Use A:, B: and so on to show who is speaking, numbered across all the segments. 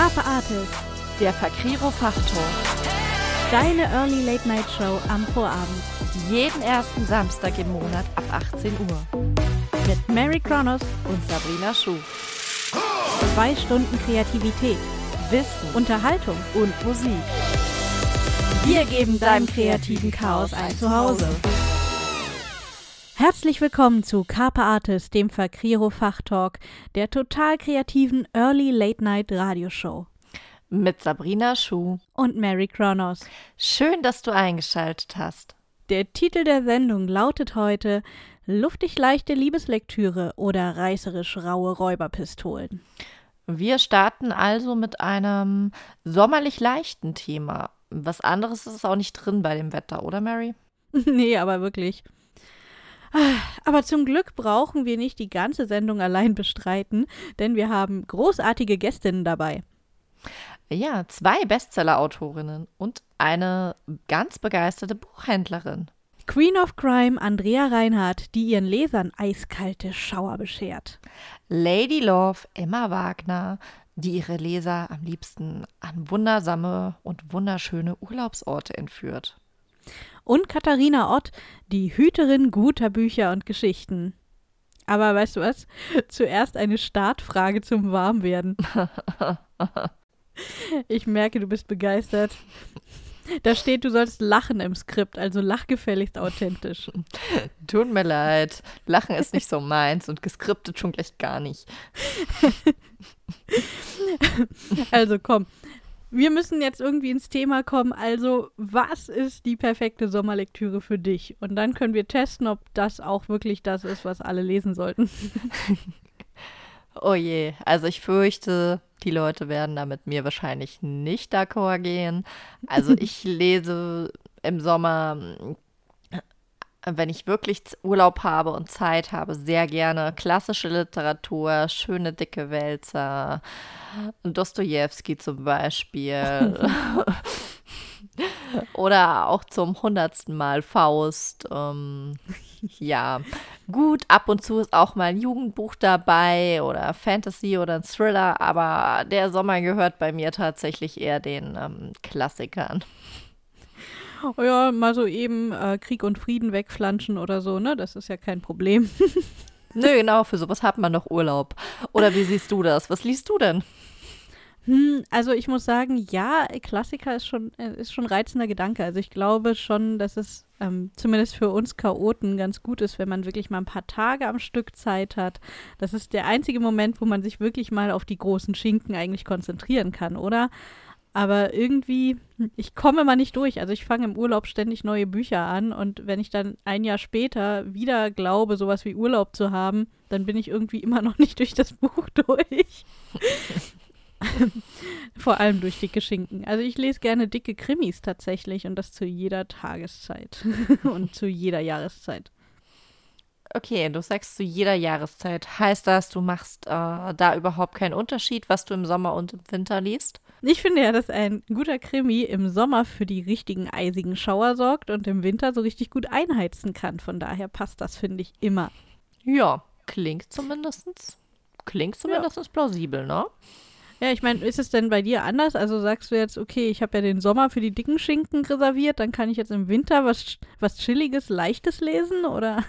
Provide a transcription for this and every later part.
A: Carpe Artist,
B: Der Fakriro Fachtalk.
A: deine Early Late Night Show am Vorabend
B: Jeden ersten Samstag im Monat ab 18 Uhr.
A: mit Mary Kronos,
B: Und Sabrina Schuh.
A: zwei Stunden Kreativität,
B: Wissen
A: Unterhaltung.
B: und Musik.
A: Wir geben deinem kreativen Chaos ein Zuhause. Herzlich willkommen zu Carpe Artist, dem Fakriro Fachtalk, der total kreativen Early Late Night Radioshow.
B: Mit Sabrina Schuh.
A: Und Mary Kronos.
B: Schön, dass du eingeschaltet hast.
A: Der Titel der Sendung lautet heute Luftig leichte Liebeslektüre oder reißerisch raue Räuberpistolen.
B: Wir starten also mit einem sommerlich leichten Thema. Was anderes ist auch nicht drin bei dem Wetter, oder Mary?
A: nee, aber wirklich. Aber zum Glück brauchen wir nicht die ganze Sendung allein bestreiten, denn wir haben großartige Gästinnen dabei.
B: Ja, zwei Bestseller-Autorinnen und eine ganz begeisterte Buchhändlerin.
A: Queen of Crime Andrea Reinhardt, die ihren Lesern eiskalte Schauer beschert.
B: Lady Love Emma Wagner, die ihre Leser am liebsten an wundersame und wunderschöne Urlaubsorte entführt.
A: Und Katharina Ott, die Hüterin guter Bücher und Geschichten. Aber weißt du was? Zuerst eine Startfrage zum Warmwerden. Ich merke, du bist begeistert. Da steht, du sollst lachen im Skript, also lach gefälligst authentisch.
B: Tut mir leid, Lachen ist nicht so meins und geskriptet schon gleich gar nicht.
A: Also komm, wir müssen jetzt irgendwie ins Thema kommen. Also, was ist die perfekte Sommerlektüre für dich? Und dann können wir testen, ob das auch wirklich das ist, was alle lesen sollten.
B: Oh je, also ich fürchte, die Leute werden da mit mir wahrscheinlich nicht d'accord gehen. Also ich lese im Sommer, wenn ich wirklich Urlaub habe und Zeit habe, sehr gerne klassische Literatur, schöne dicke Wälzer, Dostoevsky zum Beispiel. Oder auch zum hundertsten Mal Faust. Ähm, ja, gut, ab und zu ist auch mal ein Jugendbuch dabei oder Fantasy oder ein Thriller, aber der Sommer gehört bei mir tatsächlich eher den ähm, Klassikern.
A: Oh ja, mal so eben äh, Krieg und Frieden wegflanschen oder so, ne? Das ist ja kein Problem.
B: Nö, genau, für sowas hat man doch Urlaub. Oder wie siehst du das? Was liest du denn?
A: Hm, also ich muss sagen, ja, Klassiker ist schon, äh, ist schon reizender Gedanke. Also ich glaube schon, dass es ähm, zumindest für uns Chaoten ganz gut ist, wenn man wirklich mal ein paar Tage am Stück Zeit hat. Das ist der einzige Moment, wo man sich wirklich mal auf die großen Schinken eigentlich konzentrieren kann, oder? Aber irgendwie, ich komme mal nicht durch. Also ich fange im Urlaub ständig neue Bücher an und wenn ich dann ein Jahr später wieder glaube, sowas wie Urlaub zu haben, dann bin ich irgendwie immer noch nicht durch das Buch durch. Vor allem durch dicke Schinken. Also ich lese gerne dicke Krimis tatsächlich und das zu jeder Tageszeit und zu jeder Jahreszeit.
B: Okay, du sagst zu jeder Jahreszeit. Heißt das, du machst äh, da überhaupt keinen Unterschied, was du im Sommer und im Winter liest?
A: Ich finde ja, dass ein guter Krimi im Sommer für die richtigen eisigen Schauer sorgt und im Winter so richtig gut einheizen kann. Von daher passt das, finde ich, immer.
B: Ja, klingt zumindest. Klingt zumindest plausibel, ne?
A: Ja, ich meine, ist es denn bei dir anders? Also sagst du jetzt, okay, ich habe ja den Sommer für die dicken Schinken reserviert, dann kann ich jetzt im Winter was, was Chilliges, Leichtes lesen? Oder?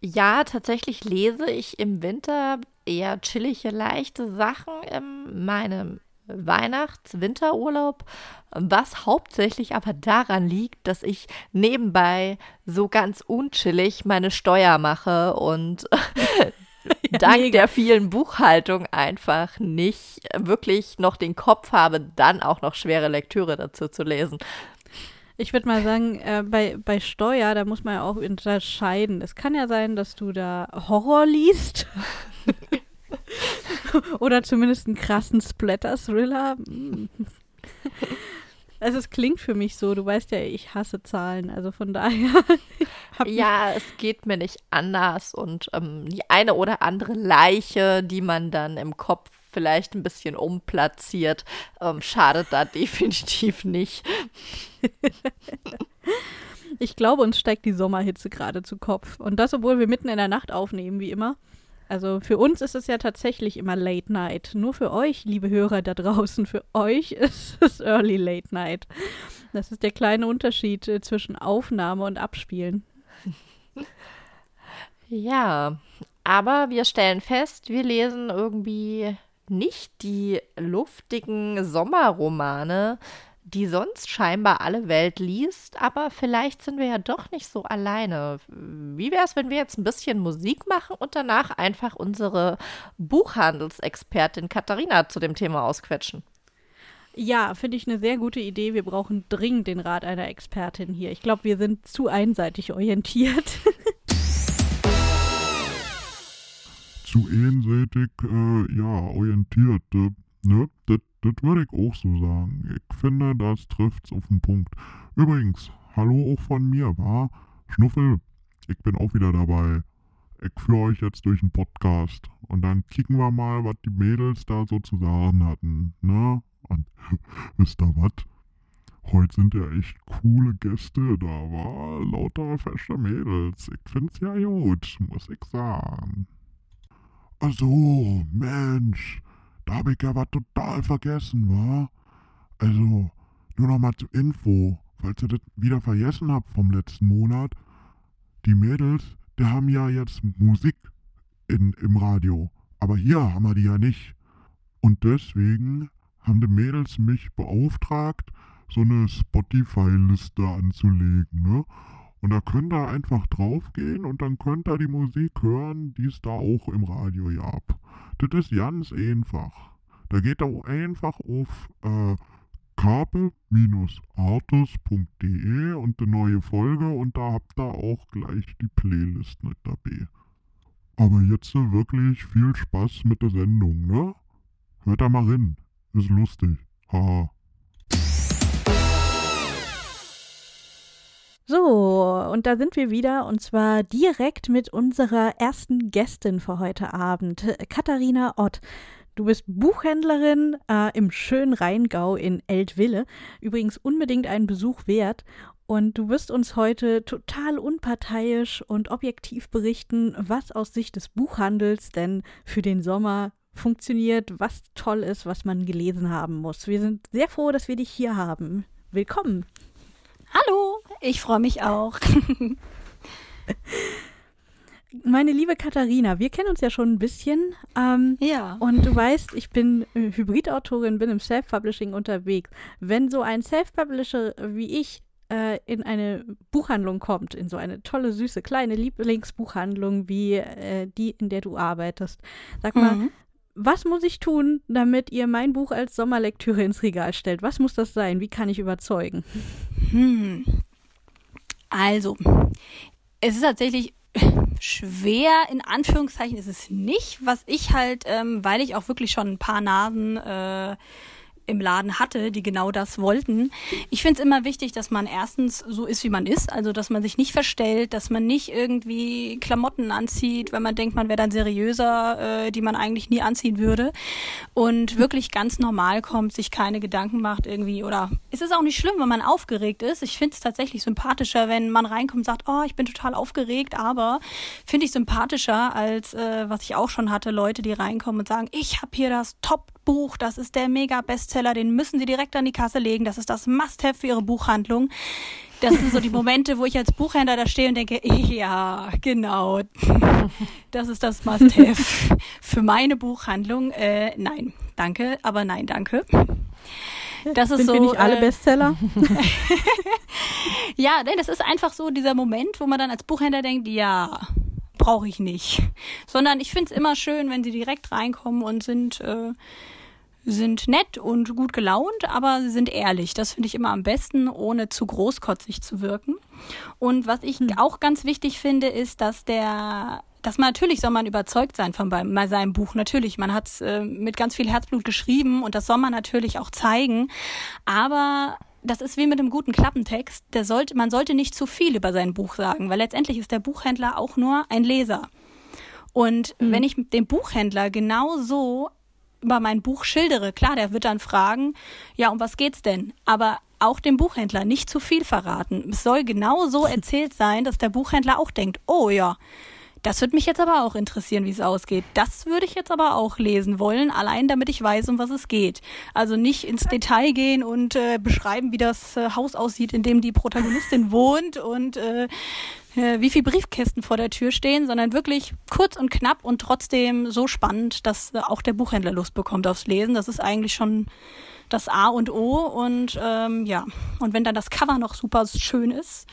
B: Ja, tatsächlich lese ich im Winter eher chillige, leichte Sachen in meinem Weihnachts-Winterurlaub, was hauptsächlich aber daran liegt, dass ich nebenbei so ganz unchillig meine Steuer mache und dank
A: mega.
B: der vielen Buchhaltung einfach nicht wirklich noch den Kopf habe, dann auch noch schwere Lektüre dazu zu lesen.
A: Ich würde mal sagen, äh, bei, bei Steuer, da muss man ja auch unterscheiden. Es kann ja sein, dass du da Horror liest. Oder zumindest einen krassen Splatter-Thriller. Also es klingt für mich so, du weißt ja, ich hasse Zahlen, also von daher.
B: Ja, es geht mir nicht anders und ähm, die eine oder andere Leiche, die man dann im Kopf vielleicht ein bisschen umplatziert, ähm, schadet da definitiv nicht.
A: Ich glaube, uns steigt die Sommerhitze gerade zu Kopf. Und das, obwohl wir mitten in der Nacht aufnehmen, wie immer. Also für uns ist es ja tatsächlich immer Late Night. Nur für euch, liebe Hörer da draußen, für euch ist es Early Late Night. Das ist der kleine Unterschied äh, zwischen Aufnahme und Abspielen.
B: Ja, aber wir stellen fest, wir lesen irgendwie nicht die luftigen Sommerromane, die sonst scheinbar alle Welt liest, aber vielleicht sind wir ja doch nicht so alleine. Wie wäre es, wenn wir jetzt ein bisschen Musik machen und danach einfach unsere Buchhandelsexpertin Katharina zu dem Thema ausquetschen?
A: Ja, finde ich eine sehr gute Idee. Wir brauchen dringend den Rat einer Expertin hier. Ich glaube, wir sind zu einseitig orientiert.
C: zu einseitig, äh, ja, orientiert. Äh, ne? Das würde ich auch so sagen. Ich finde, das trifft's auf den Punkt. Übrigens, hallo auch von mir, war Schnuffel, ich bin auch wieder dabei. Ich führe euch jetzt durch den Podcast. Und dann kicken wir mal, was die Mädels da so zu sagen hatten. Ne? Und wisst ihr was? Heute sind ja echt coole Gäste da, war lauter feste Mädels. Ich find's ja gut, muss ich sagen. Ach Mensch, da habe ich ja was total vergessen, wa? Also, nur noch mal zur Info, falls ihr das wieder vergessen habt vom letzten Monat. Die Mädels, die haben ja jetzt Musik in, im Radio. Aber hier haben wir die ja nicht. Und deswegen haben die Mädels mich beauftragt, so eine Spotify-Liste anzulegen, ne? Und da könnt ihr einfach draufgehen und dann könnt ihr die Musik hören, die es da auch im Radio gab. Das ist ganz einfach. Da geht ihr einfach auf äh, carpe-artes.de und eine neue Folge und da habt ihr auch gleich die Playlist mit dabei. Aber jetzt wirklich viel Spaß mit der Sendung, ne? Hört da mal rein. Ist lustig. Haha.
A: So, und da sind wir wieder und zwar direkt mit unserer ersten Gästin für heute Abend, Katharina Ott. Du bist Buchhändlerin äh, im schönen Rheingau in Eltville. Übrigens unbedingt einen Besuch wert. Und du wirst uns heute total unparteiisch und objektiv berichten, was aus Sicht des Buchhandels denn für den Sommer funktioniert, was toll ist, was man gelesen haben muss. Wir sind sehr froh, dass wir dich hier haben. Willkommen.
D: Hallo, ich freue mich auch.
A: Meine liebe Katharina, wir kennen uns ja schon ein bisschen. Ähm,
D: ja.
A: Und du weißt, ich bin äh, Hybridautorin, bin im Self-Publishing unterwegs. Wenn so ein Self-Publisher wie ich äh, in eine Buchhandlung kommt, in so eine tolle, süße, kleine Lieblingsbuchhandlung wie äh, die, in der du arbeitest, sag mal, mhm. Was muss ich tun, damit ihr mein Buch als Sommerlektüre ins Regal stellt? Was muss das sein? Wie kann ich überzeugen?
D: Hm. Also, es ist tatsächlich schwer, in Anführungszeichen ist es nicht, was ich halt, ähm, weil ich auch wirklich schon ein paar Nasen äh, im Laden hatte, die genau das wollten. Ich finde es immer wichtig, dass man erstens so ist, wie man ist, also dass man sich nicht verstellt, dass man nicht irgendwie Klamotten anzieht, wenn man denkt, man wäre dann seriöser, äh, die man eigentlich nie anziehen würde und wirklich ganz normal kommt, sich keine Gedanken macht irgendwie oder es ist auch nicht schlimm, wenn man aufgeregt ist. Ich finde es tatsächlich sympathischer, wenn man reinkommt und sagt, oh, ich bin total aufgeregt, aber finde ich sympathischer als äh, was ich auch schon hatte, Leute, die reinkommen und sagen, ich habe hier das Top Buch, das ist der Mega-Bestseller, den müssen Sie direkt an die Kasse legen. Das ist das Must-Have für Ihre Buchhandlung. Das sind so die Momente, wo ich als Buchhändler da stehe und denke, ja, genau, das ist das Must-Have für meine Buchhandlung. Äh, nein, danke, aber nein, danke.
A: Das ist Sind so. Wir nicht alle äh, Bestseller?
D: ja, das ist einfach so dieser Moment, wo man dann als Buchhändler denkt, ja, brauche ich nicht. Sondern ich finde es immer schön, wenn sie direkt reinkommen und sind, äh, sind nett und gut gelaunt, aber sie sind ehrlich. Das finde ich immer am besten, ohne zu großkotzig zu wirken. Und was ich hm. auch ganz wichtig finde, ist, dass der dass man natürlich soll man überzeugt sein von bei, bei seinem Buch. Natürlich, man hat es äh, mit ganz viel Herzblut geschrieben und das soll man natürlich auch zeigen. Aber das ist wie mit einem guten Klappentext. Der sollte, man sollte nicht zu viel über sein Buch sagen, weil letztendlich ist der Buchhändler auch nur ein Leser. Und mhm. wenn ich dem Buchhändler genau so über mein Buch schildere, klar, der wird dann fragen, ja, um was geht's denn? Aber auch dem Buchhändler nicht zu viel verraten. Es soll genau so erzählt sein, dass der Buchhändler auch denkt, oh ja, Das würde mich jetzt aber auch interessieren, wie es ausgeht. Das würde ich jetzt aber auch lesen wollen, allein damit ich weiß, um was es geht. Also nicht ins Detail gehen und äh, beschreiben, wie das äh, Haus aussieht, in dem die Protagonistin wohnt und äh, äh, wie viele Briefkästen vor der Tür stehen, sondern wirklich kurz und knapp und trotzdem so spannend, dass äh, auch der Buchhändler Lust bekommt aufs Lesen. Das ist eigentlich schon das A und O und ähm, ja, und wenn dann das Cover noch super schön ist,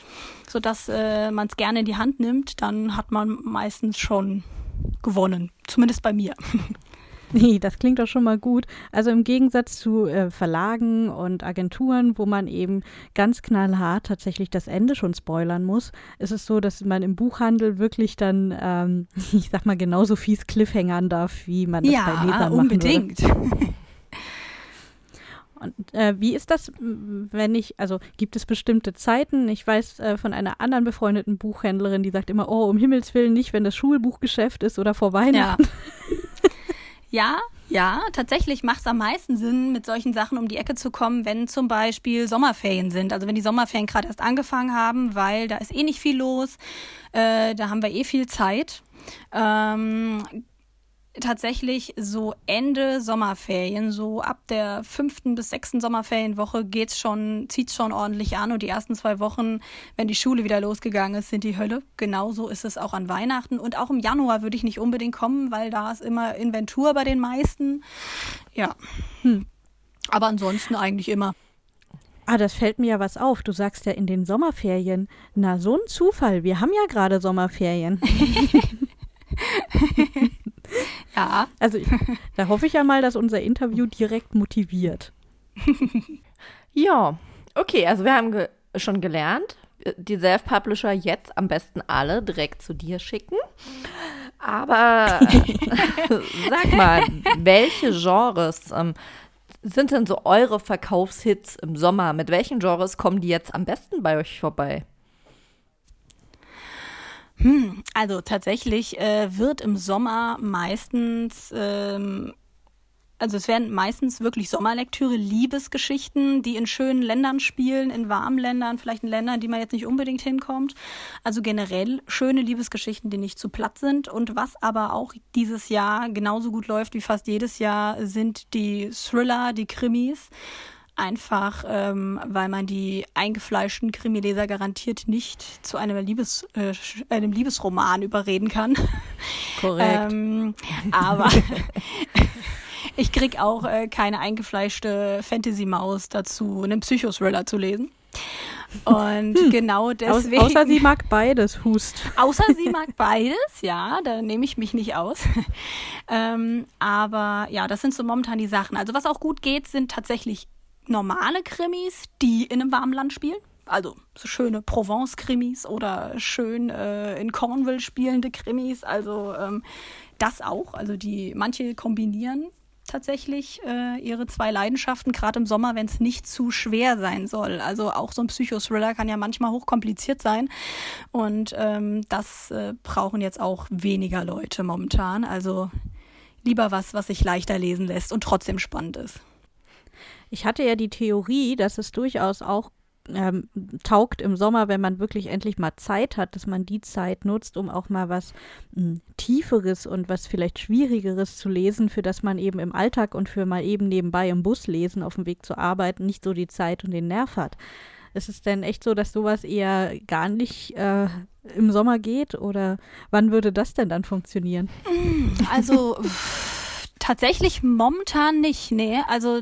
D: sodass äh, man es gerne in die Hand nimmt, dann hat man meistens schon gewonnen. Zumindest bei mir.
A: Nee, das klingt doch schon mal gut. Also im Gegensatz zu äh, Verlagen und Agenturen, wo man eben ganz knallhart tatsächlich das Ende schon spoilern muss, ist es so, dass man im Buchhandel wirklich dann, ähm, ich sag mal, genauso fies Cliffhangern darf, wie man das
D: ja,
A: bei Lesern
D: unbedingt.
A: machen würde. Und äh, wie ist das, wenn ich, also gibt es bestimmte Zeiten? Ich weiß äh, von einer anderen befreundeten Buchhändlerin, die sagt immer, oh, um Himmels Willen nicht, wenn das Schulbuchgeschäft ist oder vor Weihnachten.
D: Ja. ja, ja, tatsächlich macht es am meisten Sinn, mit solchen Sachen um die Ecke zu kommen, wenn zum Beispiel Sommerferien sind. Also wenn die Sommerferien gerade erst angefangen haben, weil da ist eh nicht viel los, äh, da haben wir eh viel Zeit. Ähm, tatsächlich so Ende Sommerferien, so ab der fünften bis sechsten Sommerferienwoche geht's schon, zieht's schon ordentlich an und die ersten zwei Wochen, wenn die Schule wieder losgegangen ist, sind die Hölle. Genauso ist es auch an Weihnachten und auch im Januar würde ich nicht unbedingt kommen, weil da ist immer Inventur bei den meisten. Ja. Hm. Aber ansonsten eigentlich immer.
A: Ah, das fällt mir ja was auf. Du sagst ja in den Sommerferien. Na, so ein Zufall. Wir haben ja gerade Sommerferien.
D: ja.
A: Also da hoffe ich ja mal, dass unser Interview direkt motiviert.
B: ja, okay, also wir haben ge schon gelernt, die Self-Publisher jetzt am besten alle direkt zu dir schicken. Aber sag mal, welche Genres ähm, sind denn so eure Verkaufshits im Sommer? Mit welchen Genres kommen die jetzt am besten bei euch vorbei?
D: Hm, also tatsächlich äh, wird im Sommer meistens, ähm, also es werden meistens wirklich Sommerlektüre, Liebesgeschichten, die in schönen Ländern spielen, in warmen Ländern, vielleicht in Ländern, die man jetzt nicht unbedingt hinkommt. Also generell schöne Liebesgeschichten, die nicht zu platt sind. Und was aber auch dieses Jahr genauso gut läuft wie fast jedes Jahr, sind die Thriller, die Krimis einfach, ähm, weil man die eingefleischten Krimileser garantiert nicht zu einem, Liebes, äh, einem Liebesroman überreden kann.
A: Korrekt.
D: ähm, aber ich krieg auch äh, keine eingefleischte Fantasy-Maus dazu, einen Psychothriller zu lesen. Und hm. genau deswegen.
A: außer sie mag beides, Hust.
D: Außer sie mag beides, ja, da nehme ich mich nicht aus. ähm, aber ja, das sind so momentan die Sachen. Also was auch gut geht, sind tatsächlich normale Krimis, die in einem warmen Land spielen. Also so schöne Provence-Krimis oder schön äh, in Cornwall spielende Krimis. Also ähm, das auch. Also die manche kombinieren tatsächlich äh, ihre zwei Leidenschaften, gerade im Sommer, wenn es nicht zu schwer sein soll. Also auch so ein Psychothriller kann ja manchmal hochkompliziert sein. Und ähm, das äh, brauchen jetzt auch weniger Leute momentan. Also lieber was, was sich leichter lesen lässt und trotzdem spannend ist.
A: Ich hatte ja die Theorie, dass es durchaus auch ähm, taugt im Sommer, wenn man wirklich endlich mal Zeit hat, dass man die Zeit nutzt, um auch mal was mh, hm, Tieferes und was vielleicht Schwierigeres zu lesen, für das man eben im Alltag und für mal eben nebenbei im Bus lesen auf dem Weg zur Arbeit nicht so die Zeit und den Nerv hat. Ist es denn echt so, dass sowas eher gar nicht äh, im Sommer geht oder wann würde das denn dann funktionieren?
D: Also Tatsächlich momentan nicht, nee. Also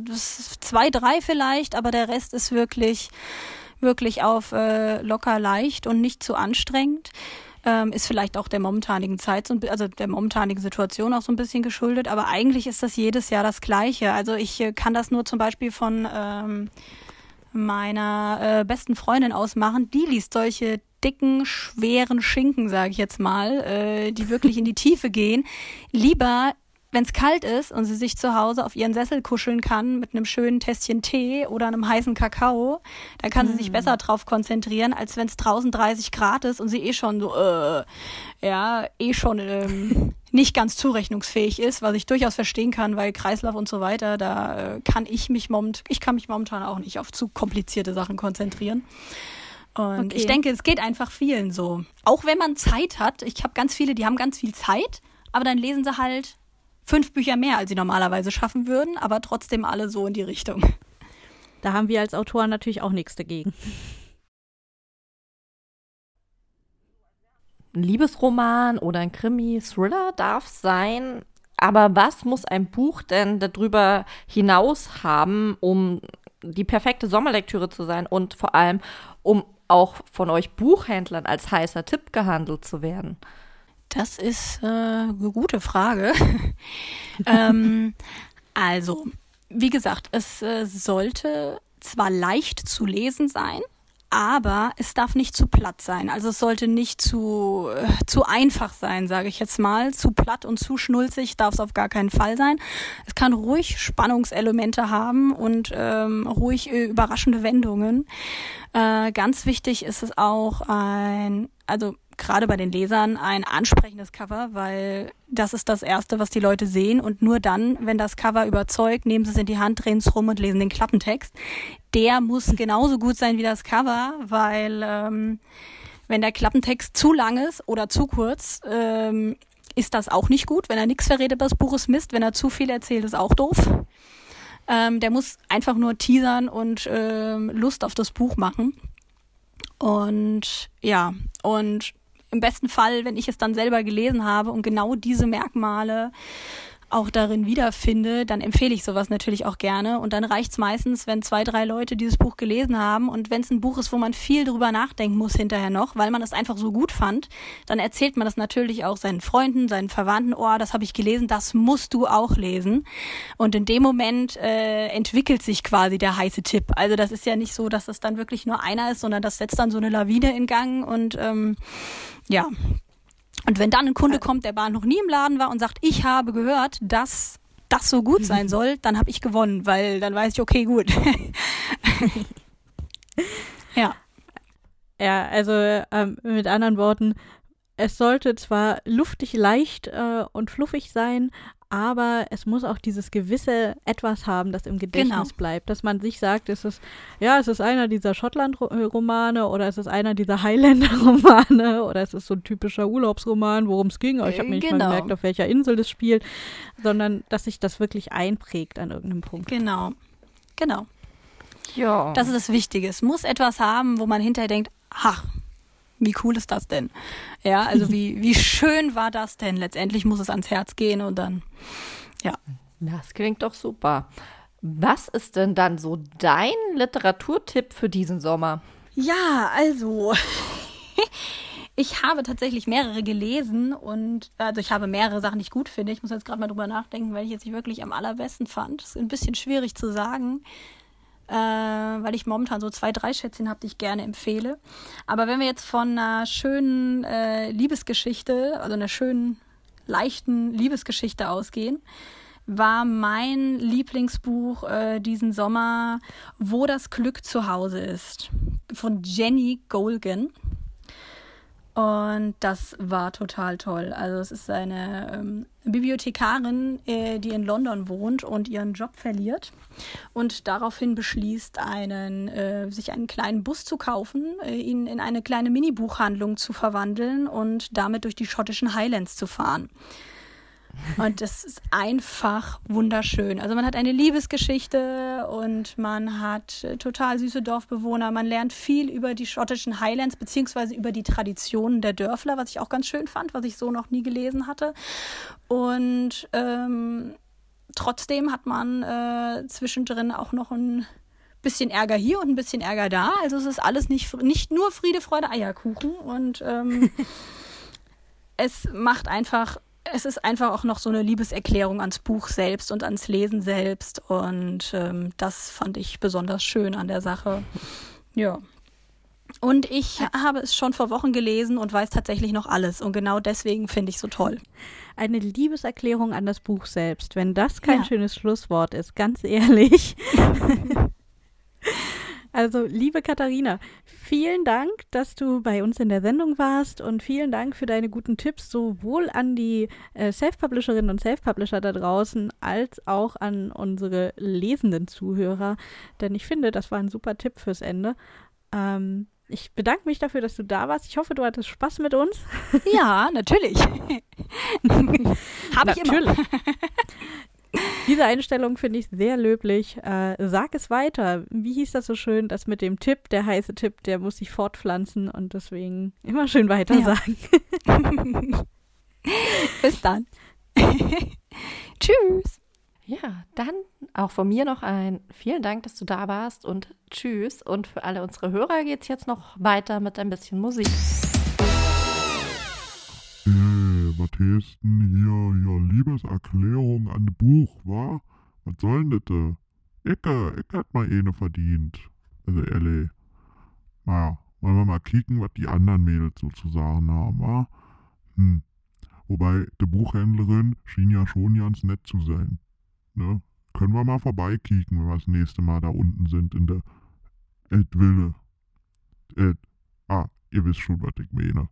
D: zwei, drei vielleicht, aber der Rest ist wirklich, wirklich auf äh, locker leicht und nicht zu anstrengend. Ähm, ist vielleicht auch der momentanigen Zeit, also der momentanigen Situation auch so ein bisschen geschuldet, aber eigentlich ist das jedes Jahr das Gleiche. Also ich äh, kann das nur zum Beispiel von ähm, meiner äh, besten Freundin ausmachen. Die liest solche dicken, schweren Schinken, sage ich jetzt mal, äh, die wirklich in die Tiefe gehen, lieber wenn es kalt ist und sie sich zu Hause auf ihren Sessel kuscheln kann mit einem schönen Tässchen Tee oder einem heißen Kakao, dann kann mm. sie sich mm. besser drauf konzentrieren, als wenn es draußen 30 Grad ist und sie eh schon so, äh, ja, eh schon ähm, nicht ganz zurechnungsfähig ist, was ich durchaus verstehen kann, weil Kreislauf und so weiter, da äh, kann ich mich moment, ich kann mich momentan auch nicht auf zu komplizierte Sachen konzentrieren. Und
A: Okay.
D: ich denke, es geht einfach vielen so. Auch wenn man Zeit hat. Ich habe ganz viele, die haben ganz viel Zeit, aber dann lesen sie halt fünf Bücher mehr, als sie normalerweise schaffen würden, aber trotzdem alle so in die Richtung.
A: Da haben wir als Autoren natürlich auch nichts dagegen.
B: Ein Liebesroman oder ein Krimi-Thriller darf sein. Aber was muss ein Buch denn darüber hinaus haben, um die perfekte Sommerlektüre zu sein und vor allem, um auch von euch Buchhändlern als heißer Tipp gehandelt zu werden?
D: Das ist äh, eine gute Frage. ähm, also, wie gesagt, es äh, sollte zwar leicht zu lesen sein, aber es darf nicht zu platt sein. Also es sollte nicht zu, äh, zu einfach sein, sage ich jetzt mal. Zu platt und zu schnulzig darf es auf gar keinen Fall sein. Es kann ruhig Spannungselemente haben und ähm, ruhig äh, überraschende Wendungen. Äh, ganz wichtig ist es auch ein, also gerade bei den Lesern ein ansprechendes Cover, weil das ist das Erste, was die Leute sehen. Und nur dann, wenn das Cover überzeugt, nehmen sie es in die Hand, drehen es rum und lesen den Klappentext. Der muss genauso gut sein wie das Cover, weil ähm, wenn der Klappentext zu lang ist oder zu kurz, ähm, ist das auch nicht gut. Wenn er nichts verrät über das Buch, ist Mist. Wenn er zu viel erzählt, ist auch doof. Ähm, der muss einfach nur teasern und ähm, Lust auf das Buch machen. Und ja, und im besten Fall, wenn ich es dann selber gelesen habe und genau diese Merkmale auch darin wiederfinde, dann empfehle ich sowas natürlich auch gerne. Und dann reicht's meistens, wenn zwei, drei Leute dieses Buch gelesen haben. Und wenn es ein Buch ist, wo man viel drüber nachdenken muss hinterher noch, weil man es einfach so gut fand, dann erzählt man das natürlich auch seinen Freunden, seinen Verwandten, oh, das habe ich gelesen, das musst du auch lesen. Und in dem Moment äh, entwickelt sich quasi der heiße Tipp. Also das ist ja nicht so, dass es dann wirklich nur einer ist, sondern das setzt dann so eine Lawine in Gang und ähm, ja, und wenn dann ein Kunde kommt, der war noch nie im Laden war und sagt, ich habe gehört, dass das so gut sein soll, dann habe ich gewonnen, weil dann weiß ich, okay, gut. ja.
A: Ja, also ähm, mit anderen Worten, es sollte zwar luftig, leicht äh, und fluffig sein, aber es muss auch dieses gewisse Etwas haben, das im Gedächtnis
D: Genau.
A: bleibt. Dass man sich sagt, es ist, ja, es ist einer dieser Schottland-Romane oder es ist einer dieser Highlander-Romane oder es ist so ein typischer Urlaubsroman, worum es ging, aber ich habe mir nicht mal
D: Genau.
A: gemerkt, auf welcher Insel das spielt, sondern dass sich das wirklich einprägt an irgendeinem Punkt.
D: Genau. Genau.
B: Ja.
D: Das ist das Wichtige. Es muss etwas haben, wo man hinterher denkt, ach, wie cool ist das denn? Ja, also wie, wie schön war das denn? Letztendlich muss es ans Herz gehen und dann, ja.
B: Das klingt doch super. Was ist denn dann so dein Literaturtipp für diesen Sommer?
D: Ja, also. Ich habe tatsächlich mehrere gelesen und also ich habe mehrere Sachen, die ich gut finde. Ich muss jetzt gerade mal drüber nachdenken, weil ich jetzt nicht wirklich am allerbesten fand. Das ist ein bisschen schwierig zu sagen, äh, weil ich momentan so zwei, drei Schätzchen habe, die ich gerne empfehle. Aber wenn wir jetzt von einer schönen äh, Liebesgeschichte, also einer schönen, leichten Liebesgeschichte ausgehen, war mein Lieblingsbuch äh, diesen Sommer Wo das Glück zu Hause ist von Jenny Golgan. Und das war total toll. Also es ist eine ähm, Bibliothekarin, äh, die in London wohnt und ihren Job verliert und daraufhin beschließt, einen, äh, sich einen kleinen Bus zu kaufen, äh, ihn in eine kleine Mini-Buchhandlung zu verwandeln und damit durch die schottischen Highlands zu fahren. Und das ist einfach wunderschön. Also man hat eine Liebesgeschichte und man hat äh, total süße Dorfbewohner. Man lernt viel über die schottischen Highlands beziehungsweise über die Traditionen der Dörfler, was ich auch ganz schön fand, was ich so noch nie gelesen hatte. Und ähm, trotzdem hat man äh, zwischendrin auch noch ein bisschen Ärger hier und ein bisschen Ärger da. Also es ist alles nicht, nicht nur Friede, Freude, Eierkuchen. Und ähm, es macht einfach, es ist einfach auch noch so eine Liebeserklärung ans Buch selbst und ans Lesen selbst. Und ähm, das fand ich besonders schön an der Sache. Ja. Und ich habe es schon vor Wochen gelesen und weiß tatsächlich noch alles. Und genau deswegen finde ich so toll.
A: Eine Liebeserklärung an das Buch selbst. Wenn das kein
D: Ja.
A: schönes Schlusswort ist, ganz ehrlich. also, liebe Katharina, vielen Dank, dass du bei uns in der Sendung warst und vielen Dank für deine guten Tipps, sowohl an die äh, Self-Publisherinnen und Self-Publisher da draußen, als auch an unsere lesenden Zuhörer. Denn ich finde, das war ein super Tipp fürs Ende. Ähm, ich bedanke mich dafür, dass du da warst. Ich hoffe, du hattest Spaß mit uns.
D: Ja, natürlich. Habe ich immer.
A: Diese Einstellung finde ich sehr löblich. Äh, sag es weiter. Wie hieß das so schön? Das mit dem Tipp, der heiße Tipp, der muss sich fortpflanzen und deswegen immer schön weiter ja. sagen.
D: Bis dann. Tschüss.
B: Ja, dann auch von mir noch ein vielen Dank, dass du da warst und tschüss. Und für alle unsere Hörer geht es jetzt noch weiter mit ein bisschen Musik.
C: Äh, was heißt denn hier, hier Liebeserklärung an Buch, wa? Was soll denn das? Ecke, Ecke hat mal eine verdient. Also ehrlich. Naja, wollen wir mal kicken, was die anderen Mädels sozusagen haben, wa? Hm. Wobei, die Buchhändlerin schien ja schon ganz nett zu sein. Ne? Können wir mal vorbeikicken, wenn wir das nächste Mal da unten sind in der Edwille. Ed. Ah, ihr wisst schon, was ich meine.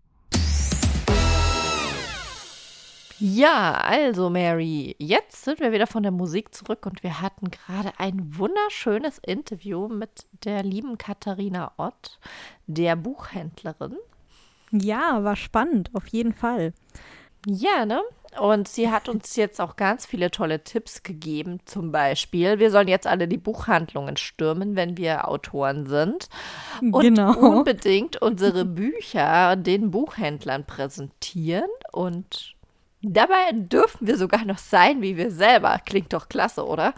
B: Ja, also Mary, jetzt sind wir wieder von der Musik zurück und wir hatten gerade ein wunderschönes Interview mit der lieben Katharina Ott, der Buchhändlerin.
A: Ja, war spannend, auf jeden Fall.
B: Ja, ne? Und sie hat uns jetzt auch ganz viele tolle Tipps gegeben. Zum Beispiel, wir sollen jetzt alle die Buchhandlungen stürmen, wenn wir Autoren sind. Und genau. unbedingt unsere Bücher den Buchhändlern präsentieren. Und dabei dürfen wir sogar noch sein, wie wir selber. Klingt doch klasse, oder?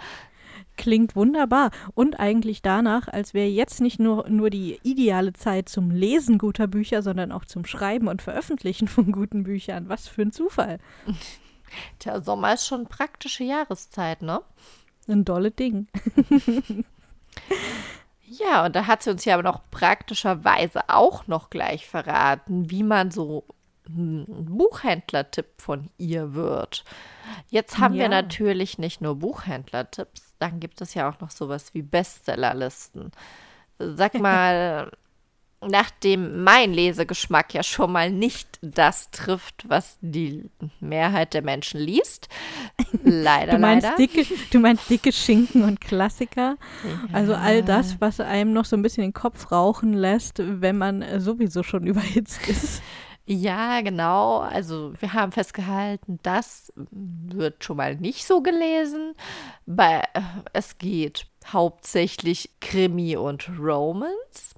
A: Klingt wunderbar und eigentlich danach, als wäre jetzt nicht nur, nur die ideale Zeit zum Lesen guter Bücher, sondern auch zum Schreiben und Veröffentlichen von guten Büchern. Was für ein Zufall.
B: Der Sommer ist schon praktische Jahreszeit, ne?
A: Ein dolle Ding.
B: ja, und da hat sie uns ja aber noch praktischerweise auch noch gleich verraten, wie man so Buchhändlertipp von ihr wird. Jetzt haben ja. wir natürlich nicht nur Buchhändlertipps, dann gibt es ja auch noch sowas wie Bestsellerlisten. Sag mal, nachdem mein Lesegeschmack ja schon mal nicht das trifft, was die Mehrheit der Menschen liest. Leider,
A: du meinst
B: leider.
A: Dicke, du meinst dicke Schinken und Klassiker. Ja. Also all das, was einem noch so ein bisschen den Kopf rauchen lässt, wenn man sowieso schon überhitzt ist.
B: Ja, genau. Also wir haben festgehalten, das wird schon mal nicht so gelesen. Bei, es geht hauptsächlich Krimi und Romance.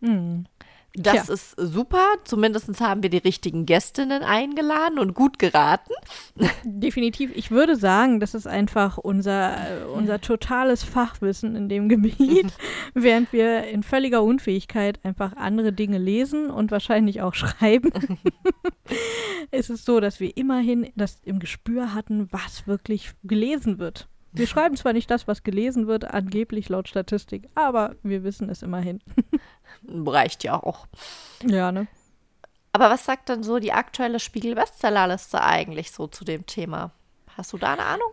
B: Mhm. Das Tja. ist super. Zumindest haben wir die richtigen Gästinnen eingeladen und gut geraten.
A: Definitiv. Ich würde sagen, das ist einfach unser, unser totales Fachwissen in dem Gebiet, während wir in völliger Unfähigkeit einfach andere Dinge lesen und wahrscheinlich auch schreiben. ist es so, dass wir immerhin das im Gespür hatten, was wirklich gelesen wird. Wir schreiben zwar nicht das, was gelesen wird, angeblich laut Statistik, aber wir wissen es immerhin.
B: Reicht ja auch.
A: Ja, ne?
B: Aber was sagt denn so die aktuelle Spiegel-Bestsellerliste eigentlich so zu dem Thema? Hast du da eine Ahnung?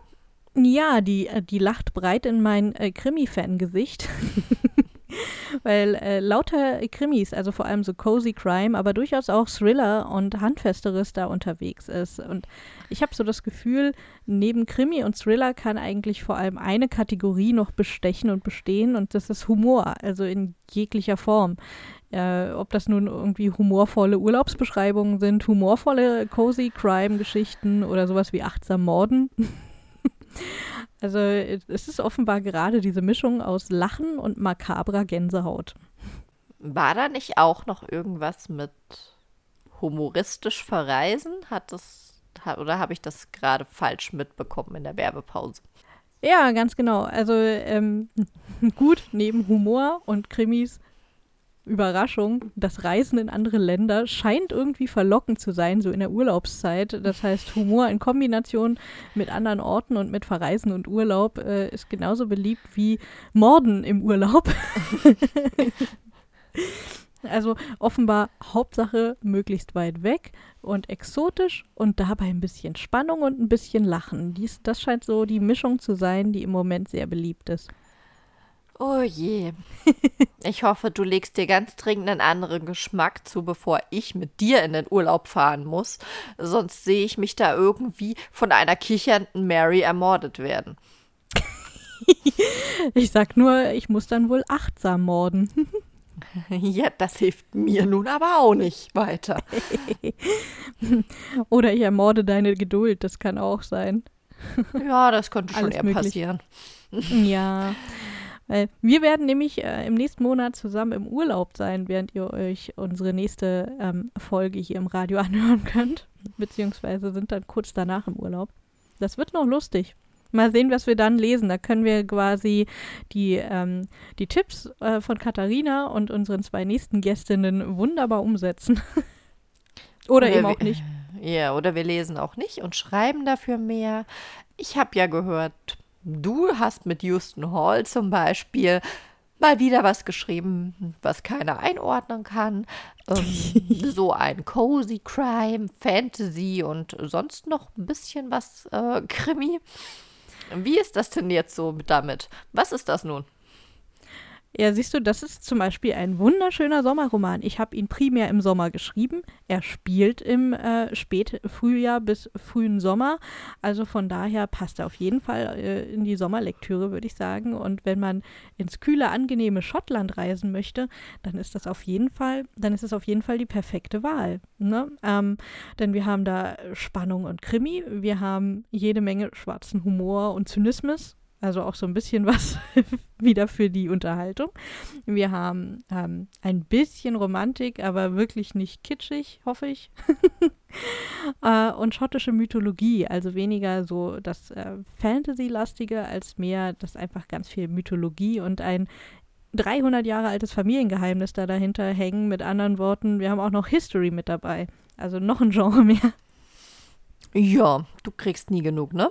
A: Ja, die, äh, die lacht breit in mein äh, Krimi-Fan-Gesicht. Weil äh, lauter Krimis, also vor allem so Cozy Crime, aber durchaus auch Thriller und Handfesteres da unterwegs ist. Und ich habe so das Gefühl, neben Krimi und Thriller kann eigentlich vor allem eine Kategorie noch bestechen und bestehen und das ist Humor, also in jeglicher Form. Äh, ob das nun irgendwie humorvolle Urlaubsbeschreibungen sind, humorvolle Cozy Crime-Geschichten oder sowas wie achtsam Morden. Also es ist offenbar gerade diese Mischung aus Lachen und makabrer Gänsehaut.
B: War da nicht auch noch irgendwas mit humoristisch verreisen? Hat das oder habe ich das gerade falsch mitbekommen in der Werbepause?
A: Ja, ganz genau. Also ähm, gut, neben Humor und Krimis Überraschung, das Reisen in andere Länder scheint irgendwie verlockend zu sein, so in der Urlaubszeit. Das heißt, Humor in Kombination mit anderen Orten und mit Verreisen und Urlaub äh, ist genauso beliebt wie Morden im Urlaub. also offenbar Hauptsache möglichst weit weg und exotisch und dabei ein bisschen Spannung und ein bisschen Lachen. Dies, das scheint so die Mischung zu sein, die im Moment sehr beliebt ist.
B: Oh je. Ich hoffe, du legst dir ganz dringend einen anderen Geschmack zu, bevor ich mit dir in den Urlaub fahren muss. Sonst sehe ich mich da irgendwie von einer kichernden Mary ermordet werden.
A: ich sag nur, ich muss dann wohl achtsam morden.
B: Ja, das hilft mir nun aber auch nicht weiter.
A: Oder ich ermorde deine Geduld, das kann auch sein.
B: Ja, das könnte schon
A: Alles
B: eher
A: möglich.
B: passieren.
A: Ja. Weil wir werden nämlich äh, im nächsten Monat zusammen im Urlaub sein, während ihr euch unsere nächste ähm, Folge hier im Radio anhören könnt. Beziehungsweise sind dann kurz danach im Urlaub. Das wird noch lustig. Mal sehen, was wir dann lesen. Da können wir quasi die, ähm, die Tipps äh, von Katharina und unseren zwei nächsten Gästinnen wunderbar umsetzen. Oder eben
B: wir-
A: auch nicht.
B: Ja, oder wir lesen auch nicht und schreiben dafür mehr. Ich habe ja gehört, du hast mit Houston Hall zum Beispiel mal wieder was geschrieben, was keiner einordnen kann. Ähm, so ein Cozy Crime, Fantasy und sonst noch ein bisschen was äh, Krimi. Wie ist das denn jetzt so damit? Was ist das nun?
A: Ja, siehst du, das ist zum Beispiel ein wunderschöner Sommerroman. Ich habe ihn primär im Sommer geschrieben. Er spielt im äh, Spätfrühjahr bis frühen Sommer. Also von daher passt er auf jeden Fall äh, in die Sommerlektüre, würde ich sagen. Und wenn man ins kühle, angenehme Schottland reisen möchte, dann ist das auf jeden Fall, dann ist es auf jeden Fall die perfekte Wahl. Ne? Ähm, denn wir haben da Spannung und Krimi, wir haben jede Menge schwarzen Humor und Zynismus. Also auch so ein bisschen was wieder für die Unterhaltung. Wir haben ähm, ein bisschen Romantik, aber wirklich nicht kitschig, hoffe ich. äh, und schottische Mythologie, also weniger so das äh, Fantasy-lastige, als mehr das einfach ganz viel Mythologie und ein 300 Jahre altes Familiengeheimnis da dahinter hängen. Mit anderen Worten, wir haben auch noch History mit dabei. Also noch ein Genre mehr.
B: Ja, du kriegst nie genug, ne?